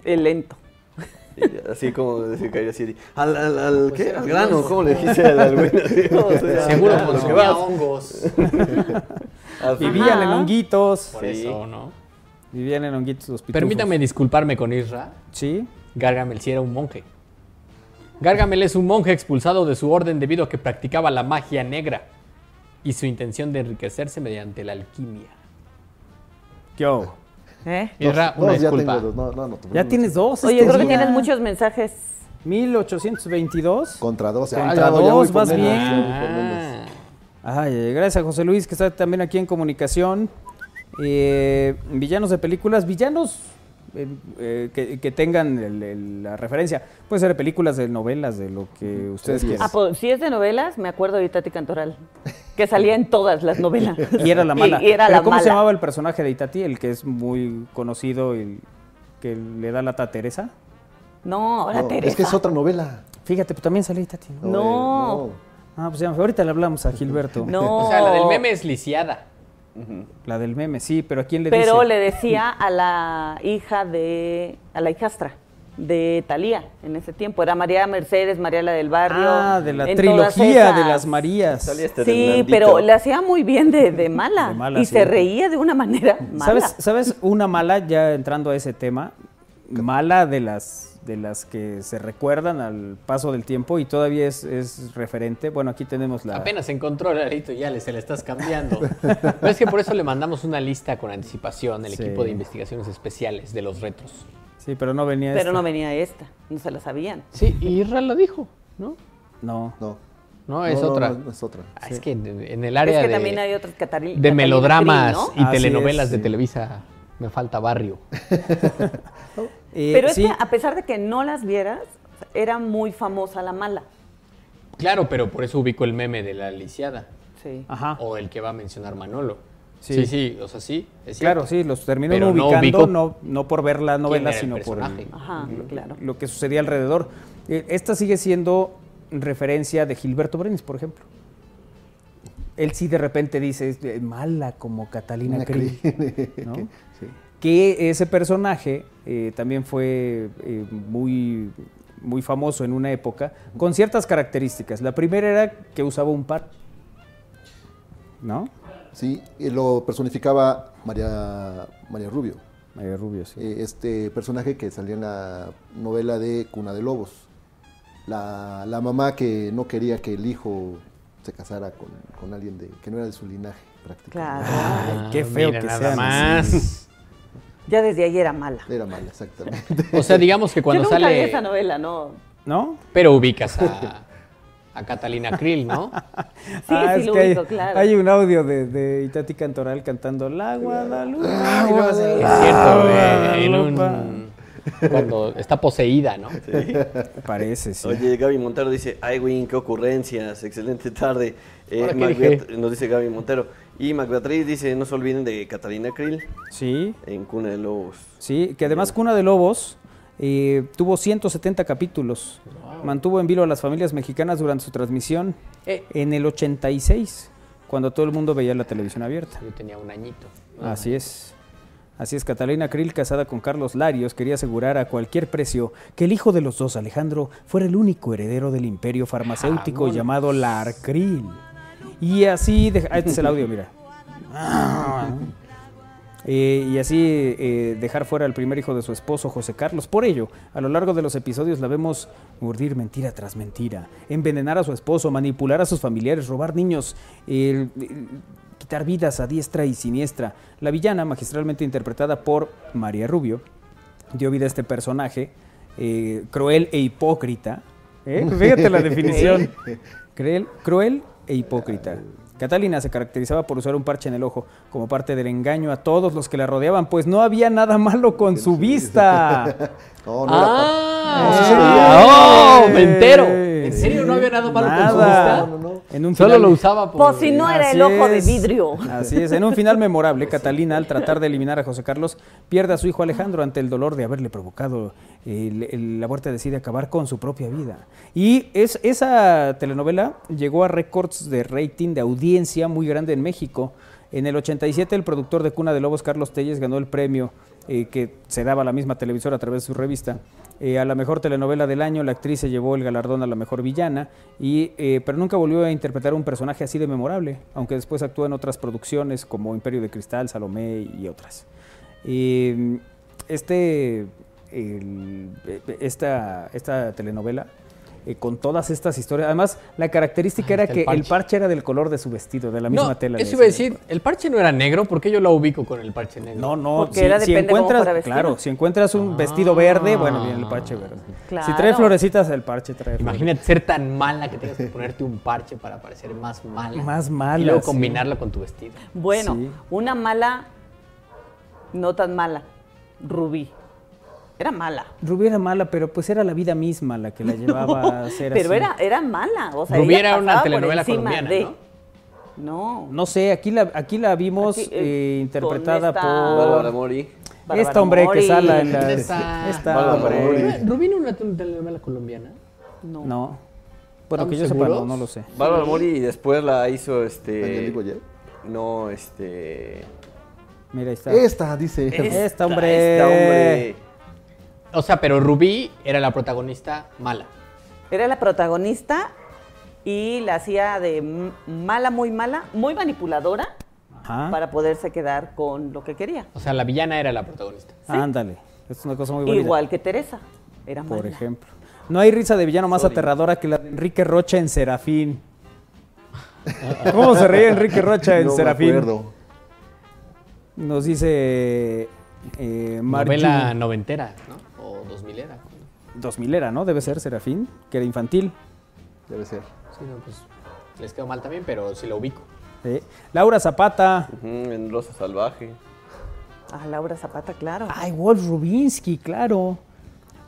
El lento. Así como decir que así. Al, al, al, ¿qué? Al grano, ¿cómo le dijiste al güey? No, o sea, Seguro lo que vas. hongos. Vivían en honguitos. Por Sí. eso, ¿no? Vivían en honguitos los pitufos. Permítame disculparme con Isra. Sí. Gargamel sí era un monje. Gargamel es un monje expulsado de su orden debido a que practicaba la magia negra y su intención de enriquecerse mediante la alquimia. ¿Qué hubo? ¿Eh? Dos una disculpa. tengo dos. No, no, no, te Ya tienes dos. Oye, este creo que tienes muchos mensajes. 1822. Contra dos. Contra Ah, ya dos, vas menos, bien. Ah, Ay, gracias a José Luis, que está también aquí en comunicación. Eh, villanos de películas, villanos eh, eh, que, que tengan el- el- la referencia. Puede ser de películas, de novelas, de lo que ustedes Series. quieran. Ah, pues, si es de novelas, me acuerdo de Itati Cantoral, que salía en todas las novelas. Y era la mala. Y, y era Pero la ¿Cómo mala. se llamaba el personaje de Itati? El que es muy conocido y que le da lata a Teresa. No, ahora No, Teresa. es que es otra novela. Fíjate, pues también sale Itati. ¿no? No. Ah, pues ya, ahorita le hablamos a Gilberto. No. O sea, la del meme es lisiada. La del meme, sí, pero ¿a quién le dice? Pero le decía a la hija de. a la hijastra de Talía en ese tiempo. Era María Mercedes, María la del Barrio. Ah, de la trilogía de las Marías. Este Sí, pero le hacía muy bien de, de mala. De mala, y sí. se reía de una manera mala. ¿Sabes, ¿Sabes una mala, ya entrando a ese tema? Mala de las de las que se recuerdan al paso del tiempo y todavía es, es referente. Bueno, aquí tenemos la... Apenas encontró el arito y ya le, se le estás cambiando. Pero es que por eso le mandamos una lista con anticipación, el Sí. equipo de investigaciones especiales de los retros. Sí, pero no venía Pero esta. no venía esta, no se la sabían. Sí, y Israel lo dijo, ¿no? No. No. No, es No, no, otra. no, es otra. Ah, Es que en, el área es que de, también hay otras Catari- de melodramas ¿no? y Así telenovelas es, de sí. Televisa me falta barrio. Eh, Pero es sí, que a pesar de que no las vieras, era muy famosa la mala. Claro, pero por eso ubico el meme de la lisiada. Sí. Ajá. O el que va a mencionar Manolo. Sí. Sí, sí, o sea, sí, es. Claro, sí, los terminó Pero no ubicando, ubico no, no por ver la novela, el sino por el- claro. lo que sucedía alrededor. Eh, esta sigue siendo referencia de Gilberto Brenes, por ejemplo. Él sí de repente dice, es mala como Catalina Krill. ¿no? Que ese personaje eh, también fue eh, muy, muy famoso en una época, con ciertas características. La primera era que usaba un par. ¿No? Sí, lo personificaba María, María Rubio. María Rubio, sí. Eh, este personaje que salía en la novela de Cuna de Lobos. La, la mamá que no quería que el hijo se casara con, con alguien de, que no era de su linaje prácticamente. Claro. Ay, qué feo mira que nada sean más. así. Ya desde ahí era mala. Era mala, exactamente. O sea, digamos que cuando Yo nunca vi esa sale. novela, no. ¿No? Pero ubicas a, a Catalina Krill, ¿no? Sí, Ah, sí es lo que hay, ubico, claro. hay un audio de, de Itati Cantoral cantando La Guadalupe. Ah, Es "La cierto, güey, en Guadalupe". un- Cuando está poseída, ¿no? Parece, sí. Oye, Gaby Montero dice, ay, Win, qué ocurrencias, excelente tarde. Eh, nos dice Gaby Montero. Y Mac Beatriz dice, no se olviden de Catalina Krill Sí, en Cuna de Lobos. sí, que además Cuna de Lobos eh, tuvo 170 capítulos. Mantuvo en vilo a las familias mexicanas durante su transmisión Eh. en el 86, cuando todo el mundo veía la televisión abierta. Yo tenía un añito. Así es. Así es, Catalina Krill, casada con Carlos Larios, quería asegurar a cualquier precio que el hijo de los dos, Alejandro, fuera el único heredero del imperio farmacéutico llamado Larcril. Y así, de- ah, este es el audio, mira. Eh, y así eh, dejar fuera al primer hijo de su esposo, José Carlos. Por ello, a lo largo de los episodios la vemos urdir mentira tras mentira, envenenar a su esposo, manipular a sus familiares, robar niños, eh, quitar vidas a diestra y siniestra. La villana, magistralmente interpretada por María Rubio, dio vida a este personaje, eh, cruel e hipócrita. Fíjate la definición. Cruel, cruel e hipócrita. Catalina se caracterizaba por usar un parche en el ojo como parte del engaño a todos los que la rodeaban, pues no había nada malo con su vista. No, no era pa- ¡Ah! ¡Oh! ¡Me entero! ¿En serio no había nada malo con su vista? En un Solo final- lo usaba por... Pues si no era el ojo de vidrio. Así es. En un final memorable, Catalina, al tratar de eliminar a José Carlos, pierde a su hijo Alejandro ante el dolor de haberle provocado el- el- la muerte. Decide acabar con su propia vida. Y es, esa telenovela llegó a récords de rating, de audiencia muy grande en México. En el 87, el productor de Cuna de Lobos, Carlos Telles, ganó el premio eh, que se daba a la misma televisora a través de su revista. Eh, a la mejor telenovela del año, la actriz se llevó el galardón a la mejor villana, y, eh, pero nunca volvió a interpretar un personaje así de memorable, aunque después actuó en otras producciones como Imperio de Cristal, Salomé y otras. Eh, este, el- eh, esta, esta telenovela, eh, con todas estas historias, además la característica era el que el parche. era del color de su vestido, de la misma No, tela. eso iba a decir, el parche no era negro, ¿por qué yo lo ubico con el parche negro? No, no, Porque si, era si encuentras, claro, si encuentras un vestido verde, bueno, viene el parche verde. Si trae florecitas, el parche trae. Imagínate ser tan mala que tengas que ponerte un parche para parecer más mala. Más mala, Y luego sí. combinarlo con tu vestido. Bueno, Sí. una mala, no tan mala, Rubí. Era mala. Rubí era mala, pero pues era la vida misma la que la llevaba a ser Pero así. era, era mala. O sea, Rubí era una telenovela colombiana, de- ¿no? No. No sé, aquí la, aquí la vimos Aquí, eh, eh, interpretada esta- por... Bárbara Mori. Bárbara Esta hombre que sale en la... Esta- Esta Bárbara hombre. Mori. ¿Rubí no era una telenovela colombiana? No. No. Bueno, que yo ¿Estamos sepa, no, no lo sé. Bárbara Mori y después la hizo este... No, este... Mira, ahí está. Esta, dice. Esta hombre. Esta hombre. O sea, pero Rubí era la protagonista mala. Era la protagonista y la hacía de mala, muy mala, muy manipuladora Ajá. para poderse quedar con lo que quería. O sea, la villana era la protagonista. Ándale. Es una cosa muy bonita. Igual que Teresa. Era Por mala. ejemplo. No hay risa de villano más aterradora que la de Enrique Rocha en Serafín. ¿Cómo se reía Enrique Rocha en No me Serafín? acuerdo. Nos dice eh, Marju- Novela noventera, ¿no? O dos milera. 2000 era, ¿no? Debe ser Serafín, que era infantil. Debe ser. Sí, no, pues les quedó mal también, pero sí lo ubico. ¿eh? Laura Zapata. En Rosa Salvaje. Ah, Laura Zapata, claro. Ay, Wolf Rubinsky, claro.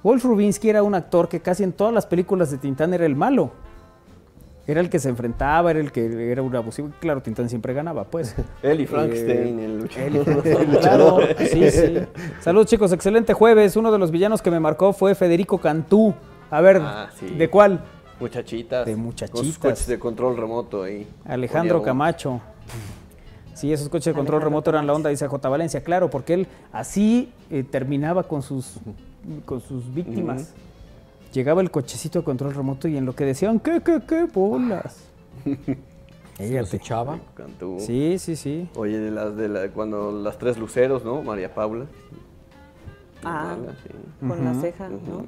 Wolf Rubinsky era un actor que casi en todas las películas de Tintán era el malo. Era el que se enfrentaba, era el que era un abusivo. Claro, Tintán siempre ganaba, pues. Él y Frankenstein, el luchador. Claro, sí, sí. Saludos chicos, excelente jueves. Uno de los villanos que me marcó fue Federico Cantú. A ver, Ah, sí. ¿de cuál? Muchachitas. De Con muchachitas. sus coches de control remoto ahí. Alejandro Camacho. Sí, esos coches de control Alejandro remoto eran la onda, dice J. Valencia. Claro, porque él así eh, terminaba con sus, con sus víctimas. Llegaba el cochecito de control remoto y en lo que decían, ¿qué, qué, qué bolas? Los Fíjate. echaba. Sí, sí, sí. Oye, de las de la, cuando las tres luceros, ¿no? María Paula. Ah, Mala, sí. con la ceja, ¿no?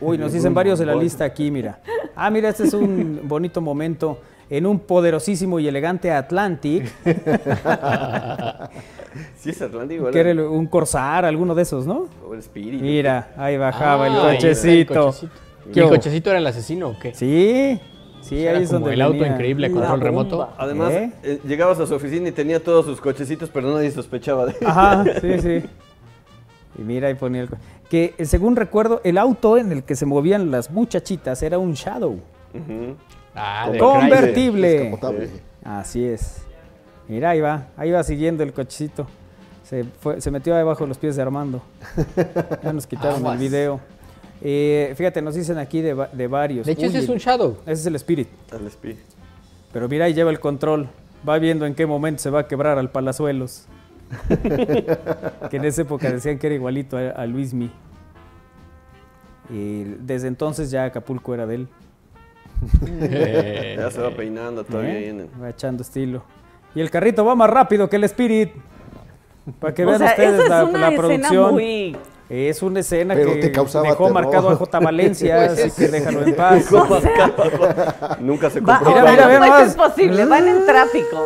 Uy, nos dicen varios de la lista aquí, mira. Ah, mira, este es un bonito momento. En un poderosísimo y elegante Atlantic, Sí, es Atlántico. que era el- un Corsar, alguno de esos, ¿no? O el Spirit. Mira, ahí bajaba el Ah, está el cochecito. cochecito. ¿Y ¿Qué el cochecito era el asesino o qué? Sí, sí, ahí es como donde el auto venía. increíble control bomba. remoto. Además, ¿Eh? eh, llegabas a su oficina y tenía todos sus cochecitos, pero nadie sospechaba de Ajá, sí, sí. Y mira, ahí ponía el... Que eh, según recuerdo, el auto en el que se movían las muchachitas era un Shadow. Ah, de Convertible. Así es. Mira, ahí va, ahí va siguiendo el cochecito. Se, fue, se metió debajo de los pies de Armando. Ya nos quitaron el video. Eh, fíjate, nos dicen aquí de, va- de varios. De hecho, ese es un Shadow. ese es el Spirit. Al Spirit. Pero mira, ahí lleva el control. Va viendo en qué momento se va a quebrar al Palazuelos. que en esa época decían que era igualito a, a Luismi. Y desde entonces ya Acapulco era de él. Ya se va peinando todavía ¿Eh? el- Va echando estilo. Y el carrito va más rápido que el Spirit. Para que O vean sea, ustedes esa es la, una la escena producción. muy... Es una escena Pero que te causaba dejó terror. marcado a J. Valencia, Pues así es- que déjalo en paz. Nunca se Va, compró. Mira, mira, no nomás. ser posible, va en tráfico.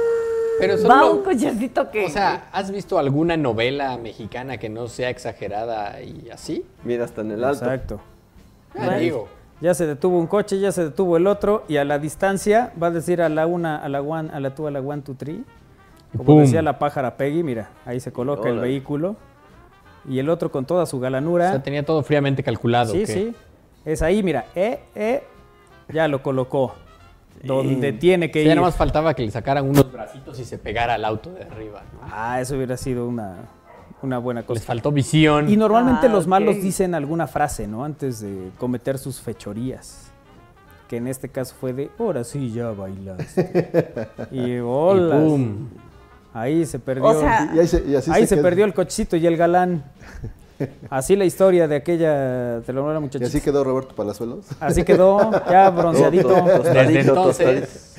Pero son Va lo- un cochecito que... O sea, ¿has visto alguna novela mexicana que no sea exagerada y así? Mira, hasta en el alto. Exacto. Ah, digo. Ya se detuvo un coche, ya se detuvo el otro, y a la distancia va a decir a la una, a la one, a la two, a la one, two, three. Como ¡Pum! decía la pájara Peggy, mira, ahí se coloca el vehículo. Y el otro con toda su O galanura. sea, tenía todo fríamente calculado. sí, ¿qué? sí. Es ahí, mira, eh, eh, ya lo colocó. Donde tiene que Sí, ya ir. nada más faltaba que le sacaran unos bracitos y se pegara al auto de arriba. ¿no? Ah, eso hubiera sido una, una buena Les cosa. faltó visión. Y normalmente Ah, los malos dicen alguna frase, ¿no? Antes de cometer sus fechorías. Que en este caso fue de, ahora sí ya bailaste. y Y hola. Ahí se perdió. O sea, Y ahí se, y así ahí se, queda. perdió el cochecito y el galán. Así la historia de aquella telenovela Y muchachita. así quedó Roberto Palazuelos. Así quedó, ya bronceadito. Desde entonces.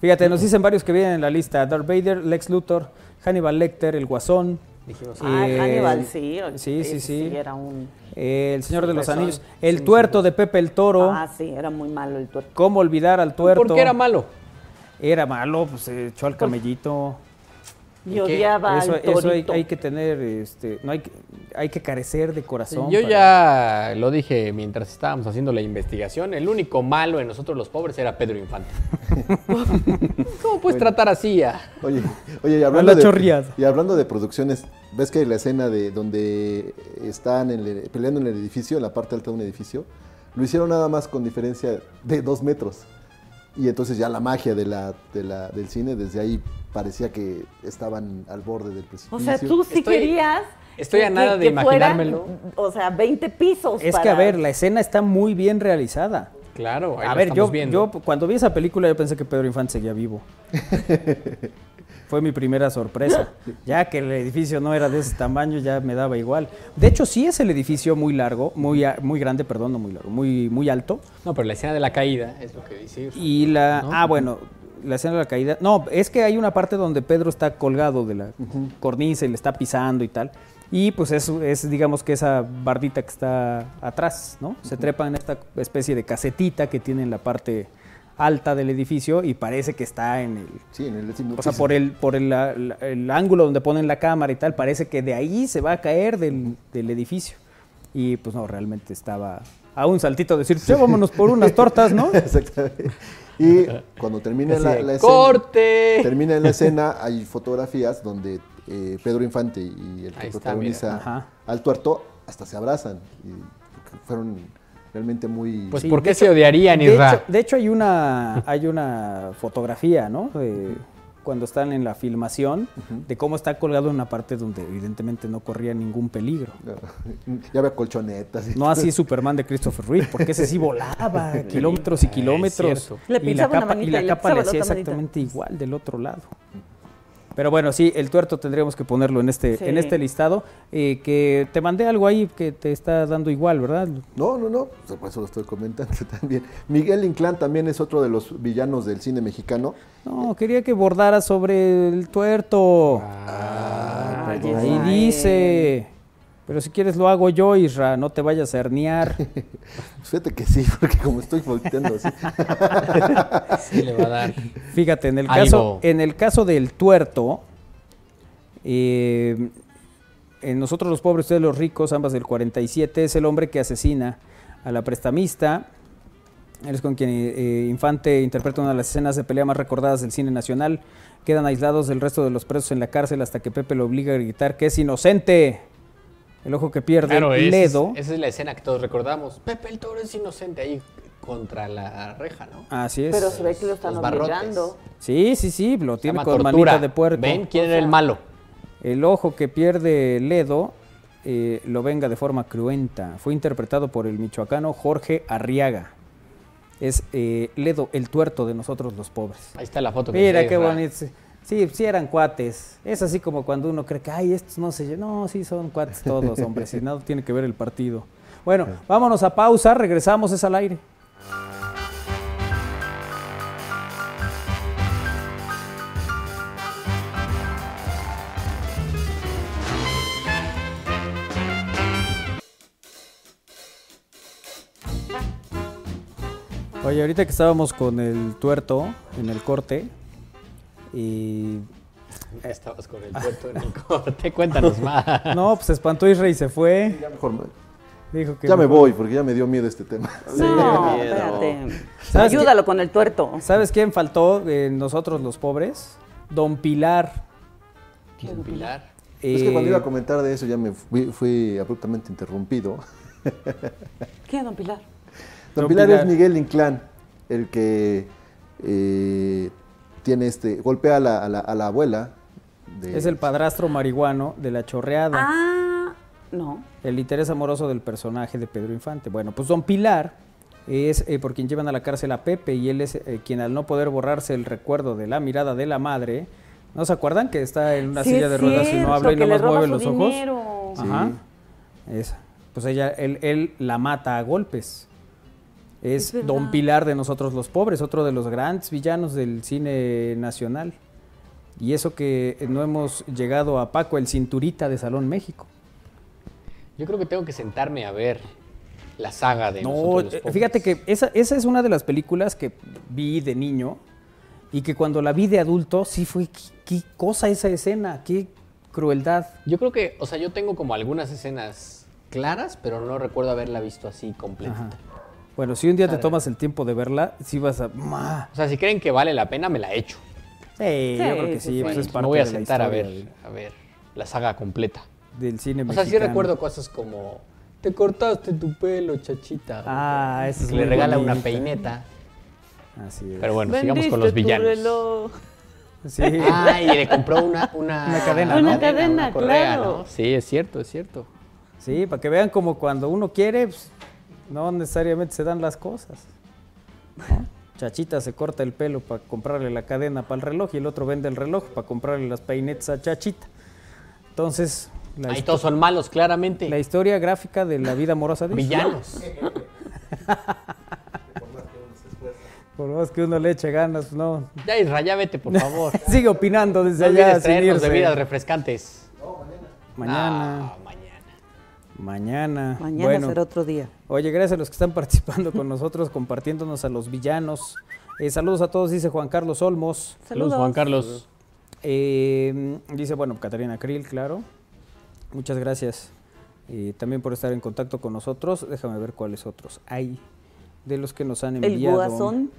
Fíjate, nos dicen varios que vienen en la lista. Darth Vader, Lex Luthor, Hannibal Lecter, el Guasón. Dijimos, Ah, eh, Hannibal, sí. sí, sí, sí. era un... eh, el Señor de los. Anillos, el tuerto de Pepe el Toro. Ah, sí, era muy malo el tuerto. ¿Cómo olvidar al tuerto? ¿Por qué era malo? Era malo, pues se echó al camellito. Y odiaba Eso, al eso hay, hay que tener, este, no hay que, hay que carecer de corazón. Yo para- ya lo dije mientras estábamos haciendo la investigación. El único malo en nosotros los pobres era Pedro Infante. ¿Cómo puedes tratar así a.? Oye, oye, y hablando, la de, y hablando de producciones, ¿ves que la escena de donde están en el- peleando en el edificio, en la parte alta de un edificio, lo hicieron nada más con diferencia de dos metros? Y entonces ya la magia de la, de la- del cine, desde ahí parecía que estaban al borde del precipicio. O sea, tú sí Estoy- querías... estoy a que- nada de que imaginármelo. o sea, 20 pisos Es que, a ver, la escena está muy bien realizada. Claro, ahí A lo ver, yo, viendo. yo cuando vi esa película yo pensé que Pedro Infante seguía vivo. Fue mi primera sorpresa. Ya que el edificio no era de ese tamaño, ya me daba igual. De hecho, sí es el edificio muy largo, muy, muy grande, perdón, no muy largo, muy, muy alto. No, pero la escena de la caída es lo que dice. Y la. ¿No? Ah, bueno, la escena de la caída. No, es que hay una parte donde Pedro está colgado de la cornisa y le está pisando y tal. Y pues es, es, digamos que esa bardita que está atrás, ¿no? Se trepa en esta especie de casetita que tiene en la parte alta del edificio y parece que está en el. Sí, en el décimo O sea, por el, por el, la- la- el ángulo donde ponen la cámara y tal, parece que de ahí se va a caer del, del edificio. Y pues no, realmente estaba a un saltito de decir, "Ya vámonos por unas tortas, ¿no? Exactamente. Y cuando termina Así la, la escena, ¡Corte! termina en la escena, hay fotografías donde eh, Pedro Infante y el que Ahí está, protagoniza mira. Ajá. al tuerto hasta se abrazan. Y fueron realmente muy... Pues, Sí, ¿por qué se hecho- odiarían, de hecho, de hecho, hay una, hay una fotografía, ¿no? De cuando están en la filmación, de cómo está colgado en una parte donde evidentemente no corría ningún peligro. ya había colchonetas. y No así Superman de Christopher Reeve, porque ese sí volaba kilómetros y kilómetros. y la capa, y la capa le hacía exactamente igual del otro lado. Pero bueno, sí, el tuerto tendríamos que ponerlo en este, Sí. en este listado. eh, que te mandé algo ahí que te está dando igual, ¿verdad? No, no, no, pues, por eso lo estoy comentando también. Miguel Inclán también es otro de los villanos del cine mexicano. No, quería que bordara sobre el tuerto. Ah, Ay, Ahí dice. Pero si quieres lo hago yo, Isra, no te vayas a herniar. Fíjate que sí, porque como estoy volteando así. Sí, le va a dar. Fíjate, en el Algo. caso, en el caso del tuerto, Eh, en Nosotros los pobres, ustedes los ricos, ambas del 47, es el hombre que asesina a la prestamista. Él es con quien eh, Infante interpreta una de las escenas de pelea más recordadas del cine nacional. Quedan aislados del resto de los presos en la cárcel hasta que Pepe lo obliga a gritar que es inocente. El ojo que pierde, Claro, esa es- Ledo. esa es la escena que todos recordamos. Pepe el Toro es inocente ahí contra la reja, ¿no? Así es. Pero se ve que lo están obligando. Sí, sí, sí, lo tiene con tortura. manita de puerco. ¿Ven quién era el malo? El ojo que pierde Ledo eh, lo venga de forma cruenta. Fue interpretado por el michoacano Jorge Arriaga. Es eh, Ledo, el tuerto de nosotros los pobres. Ahí está la foto. que Mira qué bonito. Sí, sí eran cuates. Es así como cuando uno cree que, ay, estos no se... lle-". No, sí son cuates todos, hombre. si nada tiene que ver el partido. Bueno, vámonos a pausa. Regresamos, es al aire. Oye, ahorita que estábamos con el tuerto en el corte, y Estabas con el puerto en el corte. Cuéntanos más. no, pues se espantó Israel y se fue. Ya mejor me, Dijo que ya me voy porque ya me dio miedo este tema. No, miedo. espérate. ¿Sabes Ayúdalo con el tuerto. ¿Sabes quién faltó en nosotros los pobres? Don Pilar. Don Pilar. Es que cuando Eh, iba a comentar de eso ya me fui, fui abruptamente interrumpido. ¿Qué, don Pilar? Don Don Pilar, Pilar. es Miguel Inclán, el que eh, tiene este, golpea a la, a la- a la abuela. de- Es el padrastro marihuano de la chorreada. Ah, no. El interés amoroso del personaje de Pedro Infante. Bueno, pues Don Pilar es eh, por quien llevan a la cárcel a Pepe y él es eh, quien al no poder borrarse el recuerdo de la mirada de la madre, ¿no se acuerdan que está en una Sí, silla de ruedas y no cierto, habla y nomás mueve los ojos? dinero. Ajá. Esa. Pues ella, él, él la mata a golpes. Es. Don Pilar de Nosotros los Pobres, otro de los grandes villanos del cine nacional. Y eso que no hemos llegado a Paco, el cinturita de Salón México. Yo creo que tengo que sentarme a ver la saga de No, Nosotros los Pobres. fíjate que esa, esa es una de las películas que vi de niño y que cuando la vi de adulto sí fue, qué, qué cosa esa escena, qué crueldad. Yo creo que, o sea, yo tengo como algunas escenas claras, pero no recuerdo haberla visto así completita. Ajá. Bueno, si un día te tomas el tiempo de verla, sí vas a... O sea, si creen que vale la pena, me la echo. Sí, yo creo que sí, sí, sí. pues es parte me voy a sentar a ver, del- a ver la saga completa. del cine O sea, mexicano. sí recuerdo cosas como te cortaste tu pelo, chachita. Ah, esa es le muy regala una peineta. Así es. Pero bueno, sigamos con los tu villanos. reloj. Sí. Ah, y le compró una, una, Una cadena, ¿no? Una cadena, correa, claro. ¿no? Sí, es cierto, es cierto. Sí, para que vean como cuando uno quiere, pues, no necesariamente se dan las cosas. ¿no? Chachita se corta el pelo para comprarle la cadena para el reloj y el otro vende el reloj para comprarle las peinetas a Chachita. Entonces, la, Ahí todos son malos, claramente. la historia gráfica de la vida amorosa de Villanos. Por más que uno le eche ganas, no. Ya, Isra, ya vete, por favor. Sigue opinando desde No allá sin irse. bebidas refrescantes. Mañana, Ah, mañana. mañana. Mañana Bueno. será otro día. Oye, gracias a los que están participando con nosotros, compartiéndonos a los villanos. Eh, saludos a todos, dice Juan Carlos Olmos. Saludos, Juan Carlos. Eh, dice, bueno, Catarina Krill, claro. Muchas gracias eh, también por estar en contacto con nosotros. Déjame ver cuáles otros hay de los que nos han El enviado. guasón.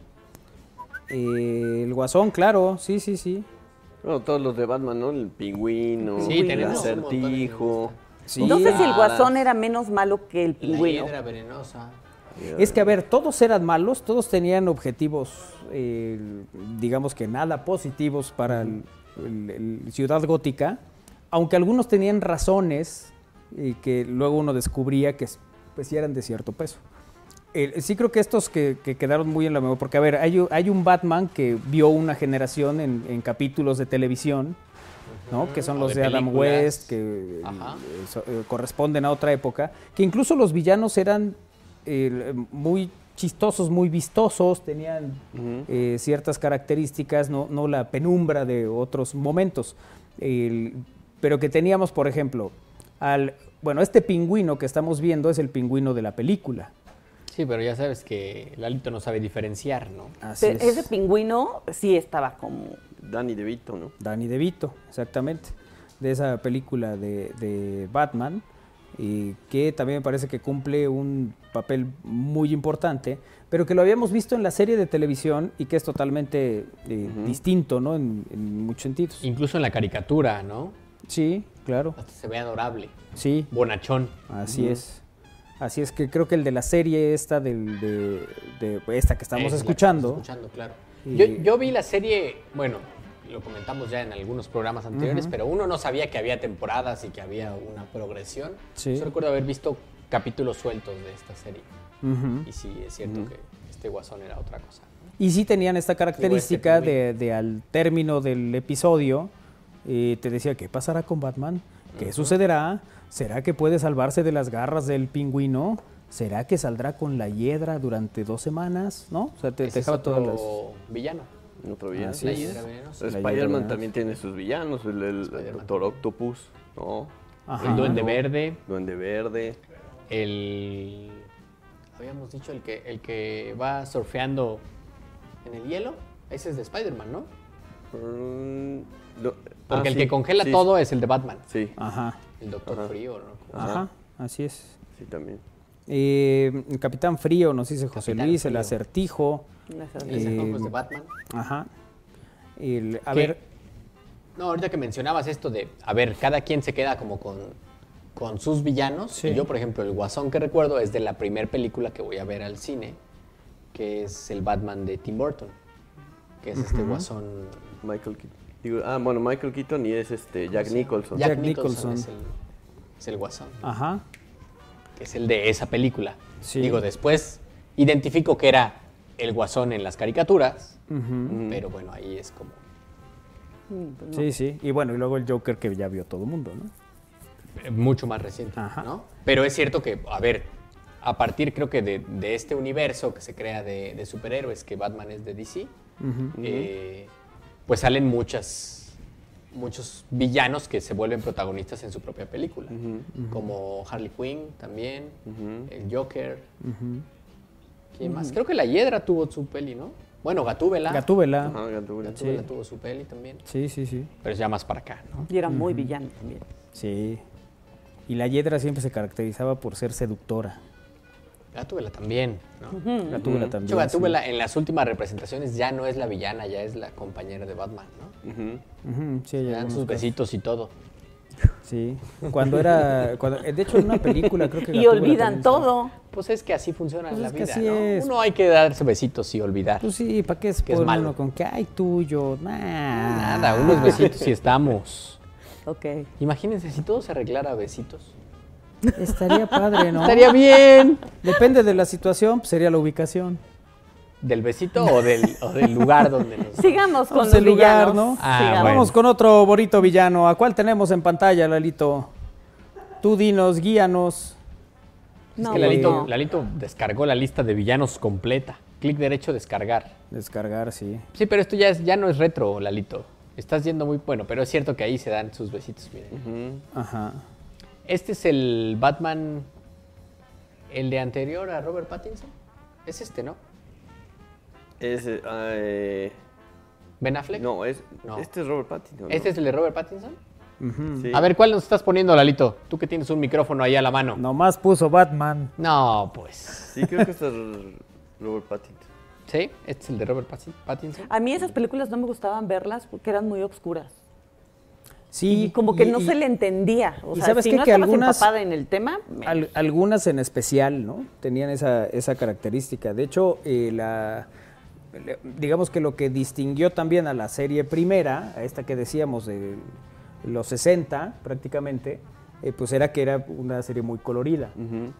Eh, el guasón, claro, sí, sí, sí. Bueno, todos los de Batman, ¿no? El pingüino, Sí, el acertijo. Sí. No sé si el guasón era menos malo que el La pingüino. hiedra venenosa. Es que, a ver, todos eran malos, todos tenían objetivos, eh, digamos que nada positivos para el, el- el Ciudad Gótica, aunque algunos tenían razones y que luego uno descubría que pues, sí eran de cierto peso. Eh, sí creo que estos que, que quedaron muy en la memoria, porque a ver, hay, un Batman que vio una generación en, en capítulos de televisión, ¿no? que son los de de, Adam. West, que eh, so- eh, corresponden a otra época, que incluso los villanos eran eh, muy chistosos, muy vistosos, tenían eh, ciertas características, no, no la penumbra de otros momentos. El- pero que teníamos, por ejemplo, al, bueno, este pingüino que estamos viendo es el pingüino de la película. Sí, pero ya sabes que Lalito no sabe diferenciar, ¿no? Así Pero es. ese pingüino sí estaba como... Danny DeVito, ¿no? Danny DeVito, exactamente. de esa película de, de Batman, y que también me parece que cumple un papel muy importante, pero que lo habíamos visto en la serie de televisión y que es totalmente eh, distinto, ¿no? En, en muchos sentidos. Incluso en la caricatura, ¿no? Sí, claro. Hasta se ve adorable. Sí, Bonachón. así es. Así es que creo que el de la serie esta, del, de, de esta que estamos Es la que escuchando, estamos escuchando, claro. Y- Yo, yo vi la serie, bueno, lo comentamos ya en algunos programas anteriores, pero uno no sabía que había temporadas y que había una progresión. Sí. Yo recuerdo haber visto capítulos sueltos de esta serie. Y sí, es cierto que este guasón era otra cosa. Y sí tenían esta característica que de, de al término del episodio, eh, te decía, ¿qué pasará con Batman? ¿Qué sucederá? ¿Será que puede salvarse de las garras del pingüino? ¿Será que saldrá con la hiedra durante dos semanas? ¿No? O sea, te es dejaba otro todas las... villano. Otro villano. Así La es. Spider-Man también tiene sus villanos, el, el- Doctor Octopus, ¿no? Ajá. El Duende Verde. Duende Verde. El. Habíamos dicho el que, el que va surfeando en el hielo. Ese es de Spider-Man, ¿no? Mm, no, Porque ah, el sí, que congela sí, todo es el de Batman. Sí, Ajá, El Doctor Ajá. Frío, ¿no? ajá, así es. sí, también. Eh, el Capitán Frío, nos dice José Capitán Luis, el acertijo. El acertijo es de Eh, Batman. Ajá. El- a ¿Qué? ver, No, ahorita que mencionabas esto de, a ver, cada quien se queda como con, con sus villanos. Sí. Y yo, por ejemplo, el guasón que recuerdo es de la primera película que voy a ver al cine, que es el Batman de Tim Burton, que es este guasón... Michael Keaton. Digo, ah, bueno, Michael Keaton y es este Jack Nicholson. Jack, Jack Nicholson, Nicholson. Es, el, es el guasón, ajá. Que es el de esa película. Sí. Digo, después identifico que era el guasón en las caricaturas, pero bueno, ahí es como... Sí, sí. Y bueno, y luego el Joker que ya vio todo el mundo, ¿no? eh, mucho más reciente, Ajá. ¿no? Pero es cierto que, a ver, a partir creo que de, de este universo que se crea de, de superhéroes, que Batman es de DC, eh, pues salen muchas, muchos villanos que se vuelven protagonistas en su propia película, como Harley Quinn también, el Joker, ¿quién más? Creo que la Hiedra tuvo su peli, ¿no? Bueno, Gatúbela. Gatúbela. Ajá, Gatúbela. Gatúbela tuvo su peli también, Sí, sí, sí. pero es ya más para acá, ¿no? Y era muy villano también. Sí. Y la Hiedra siempre se caracterizaba por ser seductora. Gatúbela también, ¿no? Gatúbela De hecho, también. Gatúbela en las últimas representaciones ya no es la villana, ya es la compañera de Batman, ¿no? Ujú. sí. Sí, hay Le dan sus casos. besitos y todo. Sí. Cuando era. cuando- eh, de hecho, en una película creo que. Y Gatúbela olvidan todo. Pues es que así funciona Pues la es que vida, así ¿no? es. Uno hay que darse besitos y olvidar. Pues sí, ¿para qué se Que es malo. uno con que ay tuyo? Nah. Nada, unos besitos y estamos. Ok. Imagínense si todo se arreglara a besitos. Estaría padre, ¿no? Estaría bien. Depende de la situación, pues sería la ubicación. ¿Del besito o del, o del lugar donde nos... Sigamos con los el lugar. ¿no? Ah, Sigamos. bueno. Vamos con otro bonito villano. ¿A cuál tenemos en pantalla, Lalito? Tú dinos, guíanos. Es que Lalito, no. Lalito descargó la lista de villanos completa. Clic derecho, descargar. Descargar, sí. Sí, pero esto ya, es, ya no es retro, Lalito. Estás yendo muy bueno, pero es cierto que ahí se dan sus besitos, miren. Ajá. Este es el Batman, el de anterior a Robert Pattinson. Es este, ¿no? Ese, ah, eh, Ben Affleck. no, es, No. este es Robert Pattinson. ¿no? ¿Este es el de Robert Pattinson? Sí. A ver, ¿cuál nos estás poniendo, Lalito? Tú que tienes un micrófono ahí a la mano. Nomás puso Batman. No, pues. Sí, creo que este es Robert Pattinson. ¿Sí? ¿Este es el de Robert Patti- Pattinson? A mí esas películas no me gustaban verlas porque eran muy obscuras. Sí. y como que y- no y se le entendía. O sea, sabes si no Que algunas- empapada en el tema, me- al- algunas en especial, ¿no? Tenían esa, esa característica. De hecho, eh, la, digamos que lo que distinguió también a la serie primera, a esta que decíamos de los 60 prácticamente, eh, pues era que era una serie muy colorida.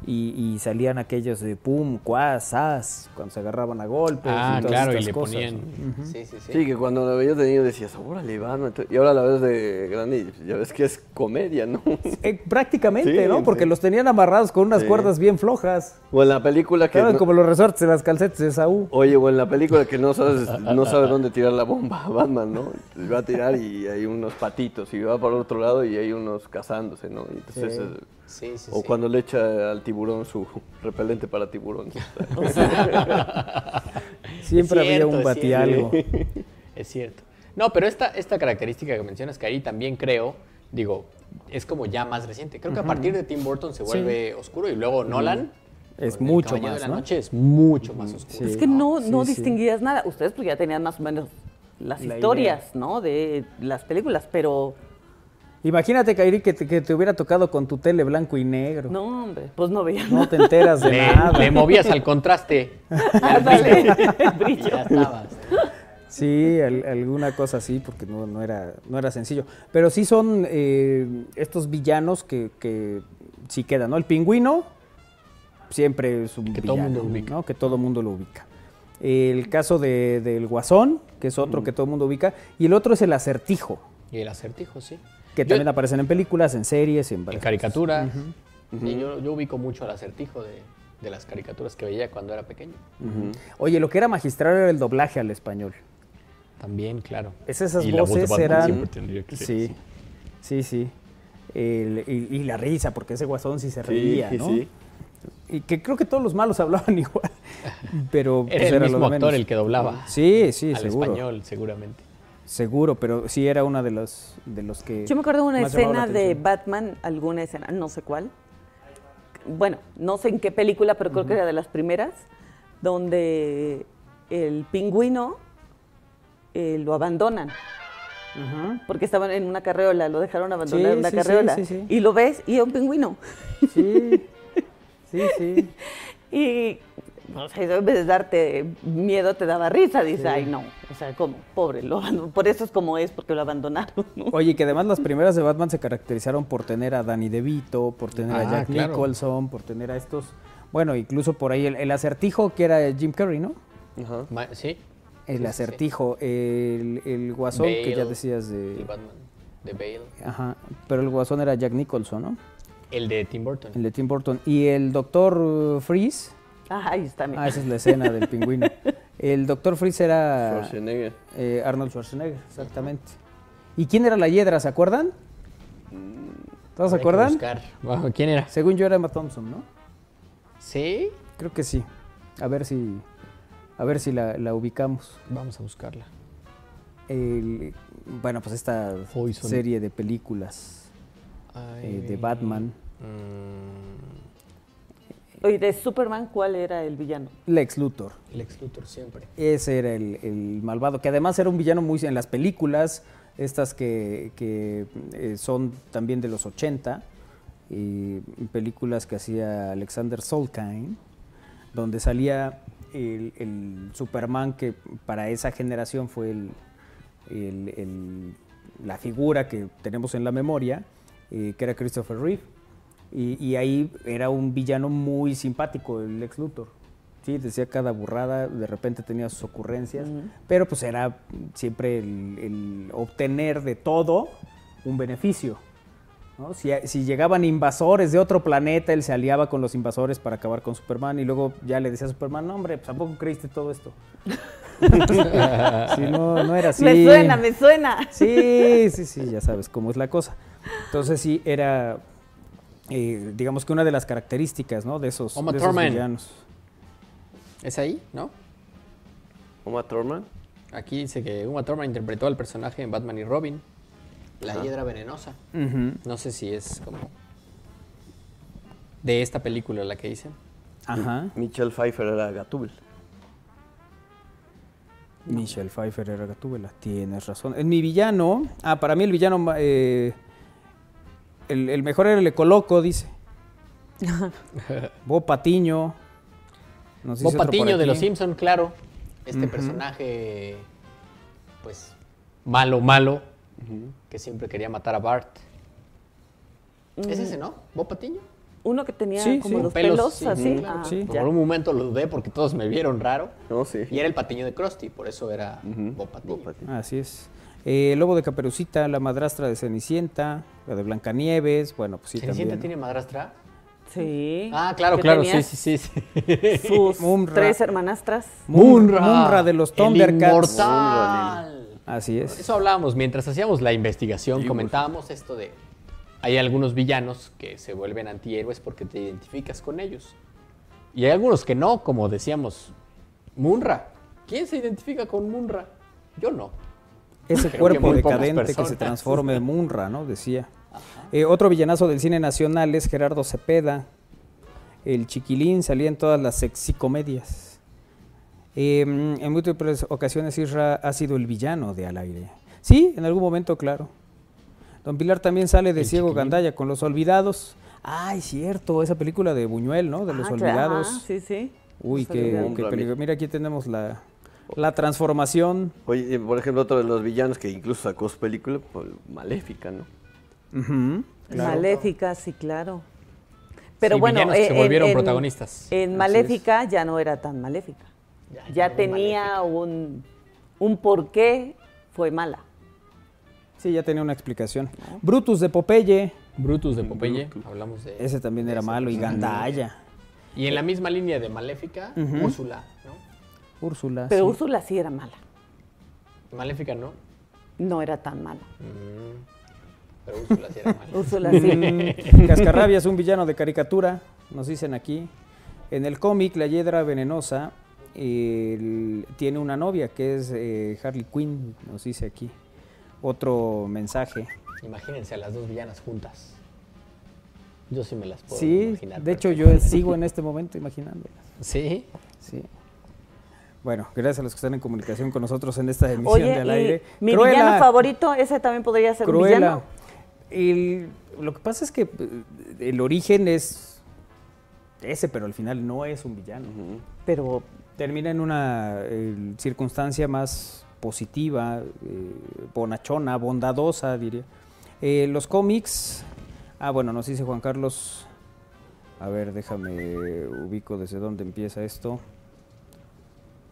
y, y salían aquellos de pum, cuas, as, cuando se agarraban a golpes. Ah, y todas claro, y le cosas, ponían. Sí, sí, sí. Sí, que cuando lo veías de niño decías, órale, Batman. Y ahora la ves de grande y ya ves que es comedia, ¿no? Eh, prácticamente, Sí, ¿no? Porque sí. los tenían amarrados con unas Sí. cuerdas bien flojas. O en la película que... Claro, no- como los resortes de las calcetas de Saúl. Oye, o en la película que no sabes, no sabe dónde tirar la bomba, Batman, ¿no? Va a tirar y hay unos patitos, y va para el otro lado y hay unos cazándose, ¿no? Y entonces, Sí. eh, Sí, sí, o sí. cuando le echa al tiburón su repelente para tiburón. Siempre Es había un es batialgo. Es cierto. No, pero esta, esta característica que mencionas, que ahí también creo digo, es como ya más reciente. Creo que a partir de Tim Burton se vuelve oscuro y luego Nolan. Es mucho más, de la ¿no? noche es mucho más oscuro. Sí. Es que no, no sí. distinguías nada. Ustedes pues ya tenían más o menos las La historias, ¿no? De las películas, pero Imagínate, Kairi, que te, que te hubiera tocado con tu tele blanco y negro. No, no, hombre, pues no veían te enteras de Le, nada. le movías al contraste. Brillo. ya estabas. Sí, al- alguna cosa así, porque no, no, era, no era sencillo. Pero sí son eh, estos villanos que, que sí quedan, ¿no? El pingüino siempre es un Que todo villano, mundo ubica. ¿no? Que todo mundo lo ubica. El caso de- del guasón, que es otro que todo el mundo ubica. Y el otro es el acertijo, Y el acertijo, sí. Que Yo- también aparecen en películas, en series, en En varias caricatura. Y yo, yo ubico mucho al acertijo de, de las caricaturas que veía cuando era pequeño. Oye, lo que era magistral era el doblaje al español. También, claro. Es esas Y la voz de voces Batman eran. que sí, sí, sí. El- y, y la risa, porque ese guasón sí se reía, sí, ¿no? sí. Y que creo que todos los malos hablaban igual. Pero Era pues, el mismo actor menos. el que doblaba. Sí, sí, al seguro. español, seguramente. Seguro, pero sí era una de los de los que. Yo me acuerdo de una escena de. Batman, alguna escena, no sé cuál. Bueno, no sé en qué película, pero creo que era de las primeras, donde el pingüino eh, lo abandonan. Porque estaban en una carreola, lo dejaron abandonar Sí, en una sí, sí, carreola. sí, sí. Y lo ves y es un pingüino. Sí, sí, sí. Y o sea, vez de darte miedo, te daba risa. Dices, ay, no. O sea, como, pobre, lo por eso es como es, porque lo abandonaron. ¿no? Oye, que además las primeras de Batman se caracterizaron por tener a Danny DeVito, por tener a Ah, Jack claro. Nicholson, por tener a estos. Bueno, incluso por ahí el, el acertijo que era Jim Carrey, ¿no? Ajá. Sí. El sí, acertijo, el, el guasón que ya decías El de. Batman de Bale. Ajá, pero el guasón era Jack Nicholson, ¿no? El de Tim Burton. El de Tim Burton. Y el doctor uh, Freeze. Ah, ahí está. mira. Ah, esa es la escena del pingüino. El doctor Freeze era Schwarzenegger. eh, Arnold Schwarzenegger, exactamente. ¿Y quién era la hiedra? ¿Se acuerdan? ¿Todos se acuerdan? buscar. Wow, ¿Quién era? Según yo era Emma Thompson, ¿no? Sí. Creo que sí. A ver si, a ver si la, la ubicamos. Vamos a buscarla. El- bueno, pues esta Poison. serie de películas eh, de Batman. Mm, Oye, de Superman, ¿cuál era el villano? Lex Luthor. Lex Luthor siempre. Ese era el, el malvado, que además era un villano muy en las películas, estas que, que, eh, son también de los 80, y películas que hacía Alexander Solkine, donde salía el, el Superman que para esa generación fue el, el- el- la figura que tenemos en la memoria, eh, que era Christopher Reeve. Y, y ahí era un villano muy simpático, el Lex Luthor. Sí, decía cada burrada, de repente tenía sus ocurrencias, pero pues era siempre el, el obtener de todo un beneficio. ¿no? Si, si llegaban invasores de otro planeta, él se aliaba con los invasores para acabar con Superman y luego ya le decía a Superman, no hombre, pues tampoco creíste todo esto. Sí, no, no era así. Me suena, me suena. Sí, sí, sí, ya sabes cómo es la cosa. Entonces sí, era, eh, digamos que una de las características, ¿no? De esos, Uma de esos villanos. ¿Es ahí? ¿No? Uma Thurman. Aquí dice que Uma Thurman interpretó al personaje en Batman y Robin. La hiedra venenosa. No sé si es como de esta película la que dicen. Ajá. Michelle Pfeiffer era Gatúbel. Michelle Pfeiffer era Gatúbela, tienes razón. En mi villano, ah, para mí el villano, eh, el, el mejor era el Ecoloco, dice. Bo Patiño. Por Patiño de. Los Simpson, claro. Este personaje, pues, malo, malo, que siempre quería matar a Bart. ¿Es ese, no? ¿Bob Patiño? Uno que tenía Sí, como sí. los Pelos, pelos, sí, así. claro. Ah. Por un momento lo dudé porque todos me vieron raro. No, sí. Y era el patiño de Krusty, por eso era Patiño. Bob Patiño. Así es. Eh, Lobo de Caperucita, la madrastra de Cenicienta, la de Blancanieves, bueno, pues sí ¿Cenicienta también. tiene madrastra? Sí. Ah, claro, claro, sí, sí, sí. sí. Sus Munra. tres hermanastras. Munra. Munra de los Thundercats. inmortal. Así es. Eso hablábamos mientras hacíamos la investigación, comentábamos esto de hay algunos villanos que se vuelven antihéroes porque te identificas con ellos. Y hay algunos que no, como decíamos, Munra. ¿Quién se identifica con Munra? Yo no. Ese Creo cuerpo decadente que se transforma en Munra, ¿no? Decía. Eh, otro villanazo del cine nacional es Gerardo Cepeda. El chiquilín salía en todas las sexicomedias. Eh, en múltiples ocasiones Isra ha sido el villano de Al aire. Sí, en algún momento, claro. Don Pilar también sale de El Ciego chiquilín. Gandaya con Los Olvidados. Ay, cierto, esa película de Buñuel, ¿no? De Los Ah, claro. Olvidados. Ah, sí, sí. Uy, qué, qué peligro. Mira, aquí tenemos la, la transformación. Oye, por ejemplo, otro de los villanos que incluso sacó su película, pues, Maléfica, ¿no? Claro. Maléfica, sí, claro. Pero Sí, bueno, se eh, volvieron protagonistas. En Maléfica ya no era tan maléfica. Ya, Ya, ya no tenía un, un por qué fue mala. Sí, ya tenía una explicación. Brutus de Popeye, Brutus de Popeye, hablamos de ese también era malo, y Gandaya. Y en la misma línea de Maléfica, Ujú. Úrsula. Úrsula. Pero sí. Úrsula sí era mala. Maléfica no, No era tan mala. Mm, pero Úrsula sí era mala. Úrsula sí. Cascarrabia es un villano de caricatura, nos dicen aquí. En el cómic, la Hiedra Venenosa el- tiene una novia que es eh, Harley Quinn, nos dice aquí. Otro mensaje. Imagínense a las dos villanas juntas. Yo sí me las puedo Sí, imaginar. de hecho yo sigo en este momento imaginándolas. Sí, Sí. Bueno, gracias a los que están en comunicación con nosotros en esta emisión Oye, de Al y Aire. mi Cruella, villano favorito, ese también podría ser un Cruella. villano. El- lo que pasa es que eh, el origen es ese, pero al final no es un villano. Pero Termina en una eh, circunstancia más positiva, eh, bonachona, bondadosa, diría. Eh, los cómics, ah, bueno, nos dice Juan Carlos, a ver, déjame ubico desde dónde empieza esto.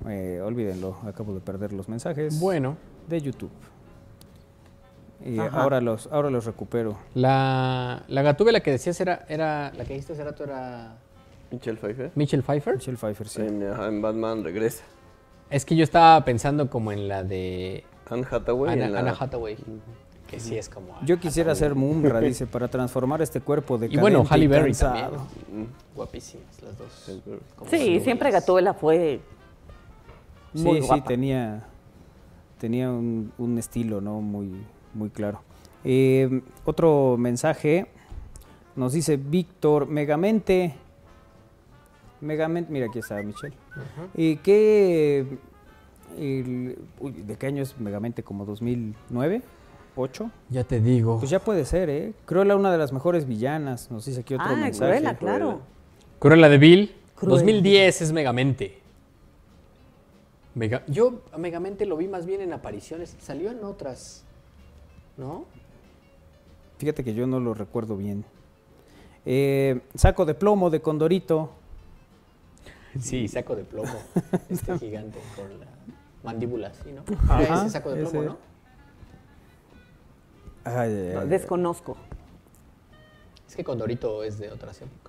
Eh, olvídenlo, acabo de perder los mensajes bueno. de YouTube. Y Ajá. ahora los, ahora los recupero. La, la gatúbela que decías era, era, la que dijiste hace rato era Michelle Pfeiffer. Michelle Pfeiffer. Michelle Pfeiffer, sí. En, Batman regresa. Es que yo estaba pensando como en la de Anne Hathaway. Anna, en la- Anna Hathaway, que sí es como... Yo quisiera ser Mumra, dice, para transformar este cuerpo de Y bueno, Halle Berry también. Guapísimas las dos. Sí, siempre Gatúbela fue muy Sí, sí, tenía, tenía un, un estilo, ¿no? Muy, muy claro. Eh, otro mensaje nos dice Víctor, Megamente. Megamente, mira, aquí está Michelle. ¿Y qué? el- uy, ¿De qué año es Megamente? ¿Como 2009? ¿8? Ya te digo. Pues ya puede ser, ¿eh? Cruella, una de las mejores villanas. Nos dice aquí otro Ah, mensaje. Cruella, claro. Cruella de Bill. Cruella. 2010 es Megamente. Mega- yo a Megamente lo vi más bien en apariciones. Salió en otras. ¿No? Fíjate que yo no lo recuerdo bien. Eh, saco de plomo de Condorito. Sí, saco de plomo. Este gigante con la mandíbula, ¿sí, no? Ajá, ese saco de plomo, ese. ¿no? Ay, ay, No, desconozco. Es que Condorito es de otras épocas.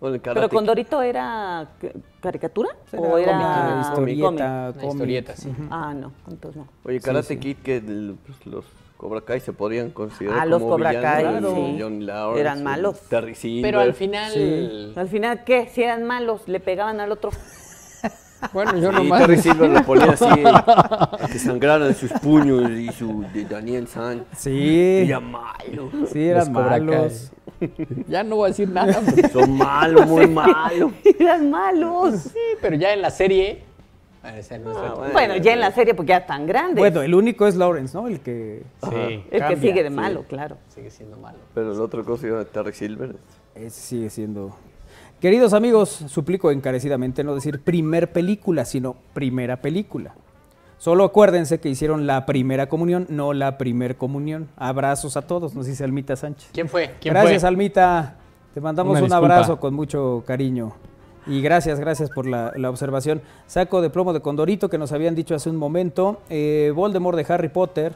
Bueno, el ¿Pero Condorito era caricatura? Era ¿O cómic, era historieta, cómic? Historieta, sí. Ah, no, entonces no. Oye, Sí, Karate sí. Kid, que el- pues, los Cobra Kai se podrían considerar Ah, los como Cobra villanos, Kai, sí. Lawrence, Eran malos. Terry Silver. Pero al final. Sí. Al final, ¿qué? Si eran malos, le pegaban al otro. Bueno, yo Sí, nomás. Terry Silver lo ponía así, que sangraran sus puños y su de Daniel San. Sí, Era malo. sí, eran Los malos. Ya no voy a decir nada. porque- Son malos, muy malos. eran malos. Sí, pero ya en la serie. Ah, ese no es Ah, Bueno, ya en la serie, porque ya están grandes. Bueno, el único es Lawrence, ¿no? El que Sí, el que sigue de Sí, malo, claro. Sigue siendo malo. Pero el otro cosa era Terry Silver. ese sigue siendo... Queridos amigos, suplico encarecidamente no decir primer película, sino primera película. Solo acuérdense que hicieron la primera comunión, no la primer comunión. Abrazos a todos, nos dice Almita Sánchez. ¿Quién fue? ¿Quién Gracias, fue? Almita. Te mandamos Una un disculpa. abrazo con mucho cariño. Y gracias, gracias por la, la observación. Saco de plomo de Condorito que nos habían dicho hace un momento. Eh, Voldemort de Harry Potter.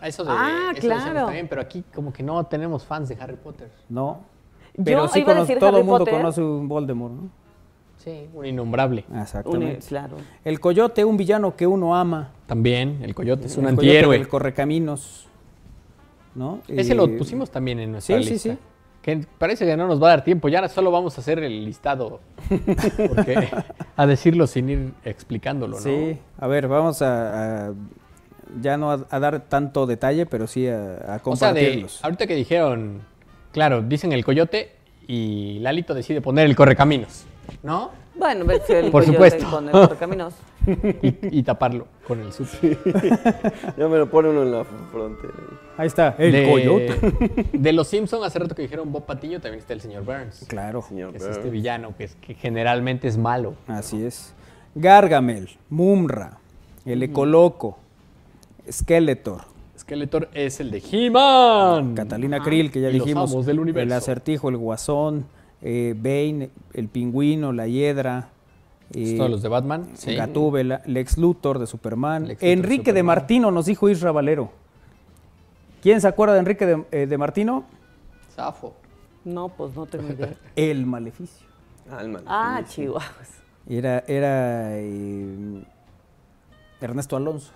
Ah, Eso de, Ah, eso claro. también, pero aquí como que no tenemos fans de Harry Potter. No. Yo Pero sí iba a cono- decir todo el mundo Potter. conoce un Voldemort, ¿no? Sí, un innombrable. Un- Exactamente. claro. El coyote, un villano que uno ama. También, el coyote es un El coyote antihéroe. del correcaminos. ¿No? Ese Eh, lo pusimos también en nuestra sí, sí, lista. sí. Que parece que no nos va a dar tiempo, ya solo vamos a hacer el listado. Porque a decirlo sin ir explicándolo, ¿no? Sí, a ver, vamos a, a- ya no a, a dar tanto detalle, pero sí a, a O sea, de, compartirlos. ahorita que dijeron, claro, dicen el coyote y Lalito decide poner el correcaminos, ¿no? Bueno, ves si el Por coyote supuesto. con el correcaminos. Y, y taparlo con el super. Ya me lo pone uno en la frontera. Ahí está, el de, coyote. De los Simpsons, hace rato que dijeron Bob Patiño, también está el señor Burns. Claro, Señor que es Burns. este villano que, es, que generalmente es malo. así es. Gargamel, Mumra, el Ecoloco, Skeletor, Skeletor es el de He-Man. Catalina Krill, que ya Y los dijimos, amos del universo. el acertijo, el guasón, eh, Bane, el pingüino, la hiedra, eh, Todos los de Batman. Sí. Gatúbela, Lex Luthor de Superman, Lex Luthor de Enrique de. Martino, nos dijo Isra Valero. ¿Quién se acuerda de Enrique de, eh, de Martino? Zafo. No, pues no tengo idea. El maleficio. Alma. Ah, chihuahuas. Era, era eh, Ernesto Alonso.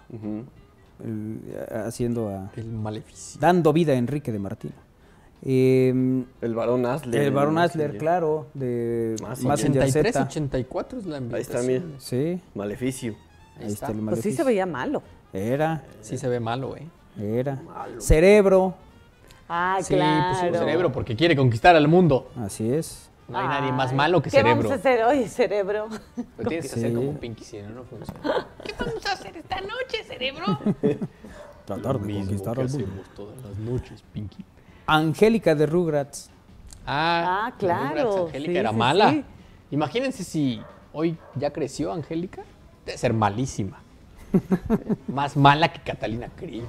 El- haciendo a, El maleficio. dando vida a Enrique de Martino. Eh, El varón Asler. el Barón ¿no? Asler, claro, de Más Mazinger 83, Z. 84 es la Ahí está, ambientación. mira. Sí, Maleficio. Ahí, ahí está. está el Pues sí maleficio. se veía malo. Era, Sí se ve malo, güey. era. Cerebro, Ah, Sí, claro. puso cerebro porque quiere conquistar al mundo. así es. No hay nadie más malo que ¿qué cerebro. vamos a hacer hoy, cerebro? Lo tienes que hacer Sí. como Pinky, si no, no funciona. ¿Qué vamos a hacer esta noche, cerebro? Tratar de mismo conquistar al mundo. hacemos todas las noches, Pinky. Angélica de Rugrats. Ah, Ah, claro, Rugrats, Angélica sí, era sí, mala. sí. Imagínense si hoy ya creció Angélica. Debe ser malísima. Más mala que Catalina Krill.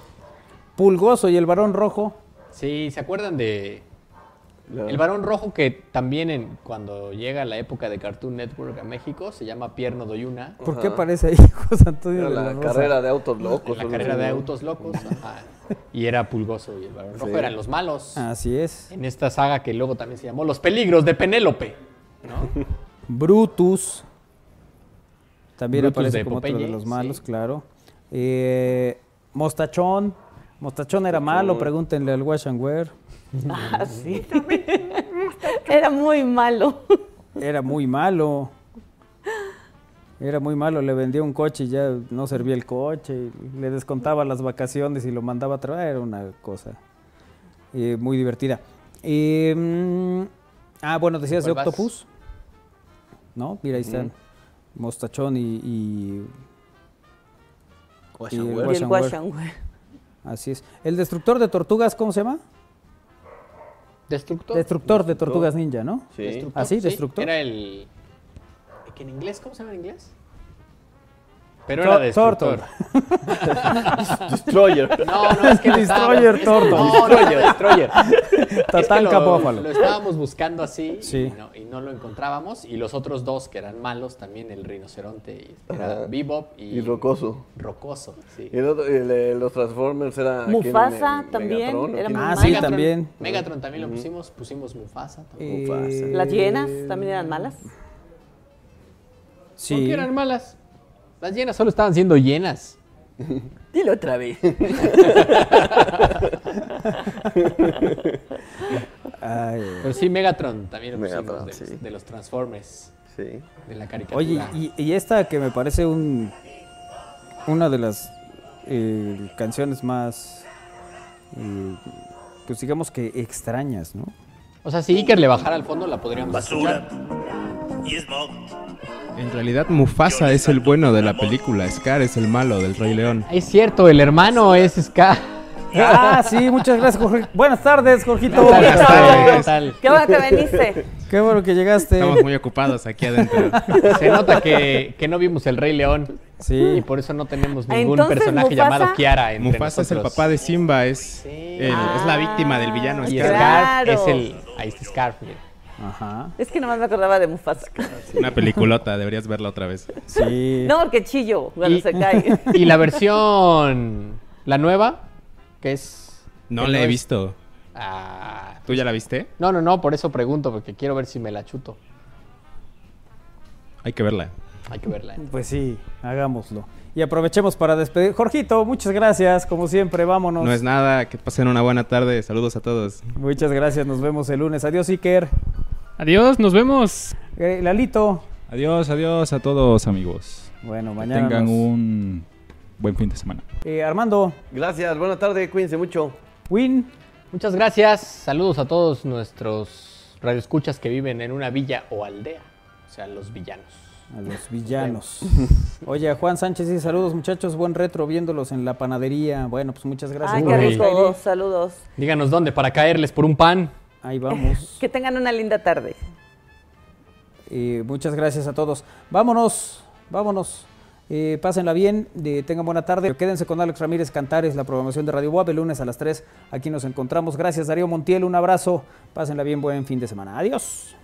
Pulgoso y el varón rojo. Sí, ¿se acuerdan de El varón rojo que también en, cuando llega la época de Cartoon Network a México se llama Pierno Doyuna? ¿Por qué Ajá. parece ahí José Antonio de la carrera de autos locos. En la carrera de autos locos. ajá. Y era Pulgoso y el varón rojo Sí. eran los malos. Así es. En esta saga que luego también se llamó Los peligros de Penélope. ¿no? Brutus. También Brutus aparece como otro de Popeye, los malos, sí. claro. Eh, Mostachón. Mostachón era malo, pregúntenle al Wash and Wear. Ah, sí. Era muy malo. Era muy malo. Era muy malo, le vendía un coche y ya no servía el coche, le descontaba las vacaciones y lo mandaba a trabajar, era una cosa eh, muy divertida. Eh, mm, ah, bueno, decías de. Octopus, ¿no? Mira, ahí están, Mostachón y, y, y el. Así es. El destructor de tortugas, ¿cómo se llama? Destructor. Destructor de tortugas ninja, ¿no? Sí. Destructor, ¿Ah, sí? ¿Destructor? Era el. ¿Que en inglés? ¿Cómo se llama en inglés? Pero era destructor. Destroyer. No, no, es que lo Destroyer estábamos-. No, no, Destroyer. Es que Tatanka lo, Búfalo. lo estábamos buscando así Sí. y, no, y no lo encontrábamos. Y los otros dos que eran malos, también el rinoceronte, y- era. Bebop y, Y Rocoso. Rocoso, sí. Y el otro, el de los Transformers era. Mufasa Me- también, Megatron, ¿o era Ah, sí, Megatron. también. Megatron también lo pusimos, pusimos Mufasa. también. Eh, Las hienas también eran malas. ¿Por Sí. qué eran malas? Las llenas solo estaban siendo llenas. Dilo otra vez. Ay, Pero sí, Megatron también Megatron, de, sí. los, de los Transformers, Sí. de la caricatura. Oye, y, y esta que me parece un una de las eh, canciones más, eh, pues digamos que extrañas, ¿no? O sea, si Iker le bajara al fondo, la podríamos escuchar. En realidad Mufasa es el bueno de la película, Scar es el malo del Rey León. Es cierto, el hermano es Ska. Ah, sí, muchas gracias, Jorge. Buenas tardes, Jorgito. Buenas tardes, ¿qué tal? Qué bueno que veniste. Qué bueno que llegaste. Estamos muy ocupados aquí adentro. Se nota que, que no vimos el Rey León. Sí. Y por eso no tenemos ningún Entonces, personaje Mufasa- llamado Kiara entre Mufasa es el nosotros. papá de Simba, es, Sí. el- es la víctima del villano. Y Scar. Scar Claro. es el... Ahí está Scar. mira. Ajá. Es que nomás me acordaba de Mufasa. Una peliculota, deberías verla otra vez. Sí. No, porque chillo cuando Y- se cae. Y la versión... La nueva, que es... No que la he es- visto. Ah, ¿Tú ya la viste? no, no, no, por eso pregunto, porque quiero ver si me la chuto. Hay que verla. Hay que verla. ¿eh? Pues sí, hagámoslo. Y aprovechemos para despedir. Jorgito, muchas gracias, como siempre, vámonos. No es nada, que pasen una buena tarde. Saludos a todos. Muchas gracias, nos vemos el lunes. Adiós, Iker. Adiós, nos vemos. Eh, Lalito. Adiós, adiós a todos amigos. Bueno, Que mañana. tengan nos- un buen fin de semana. Eh, Armando, Gracias, buena tarde, cuídense mucho. Win, Muchas gracias. Saludos a todos nuestros radioescuchas que viven en una villa o aldea. O sea, los villanos. a los villanos. Oye, a Juan Sánchez dice saludos muchachos, buen retro viéndolos en la panadería. Bueno, pues muchas gracias. Ay, qué rico. Saludos. Díganos dónde para caerles por un pan. Ahí vamos. Que tengan una linda tarde. Eh, muchas gracias a todos. Vámonos, vámonos. Eh, pásenla bien, eh, tengan buena tarde. Quédense con Alex Ramírez Cantares, la programación de Radio Boab, el lunes a las 3. Aquí nos encontramos. Gracias, Darío Montiel. Un abrazo. Pásenla bien, buen fin de semana. Adiós.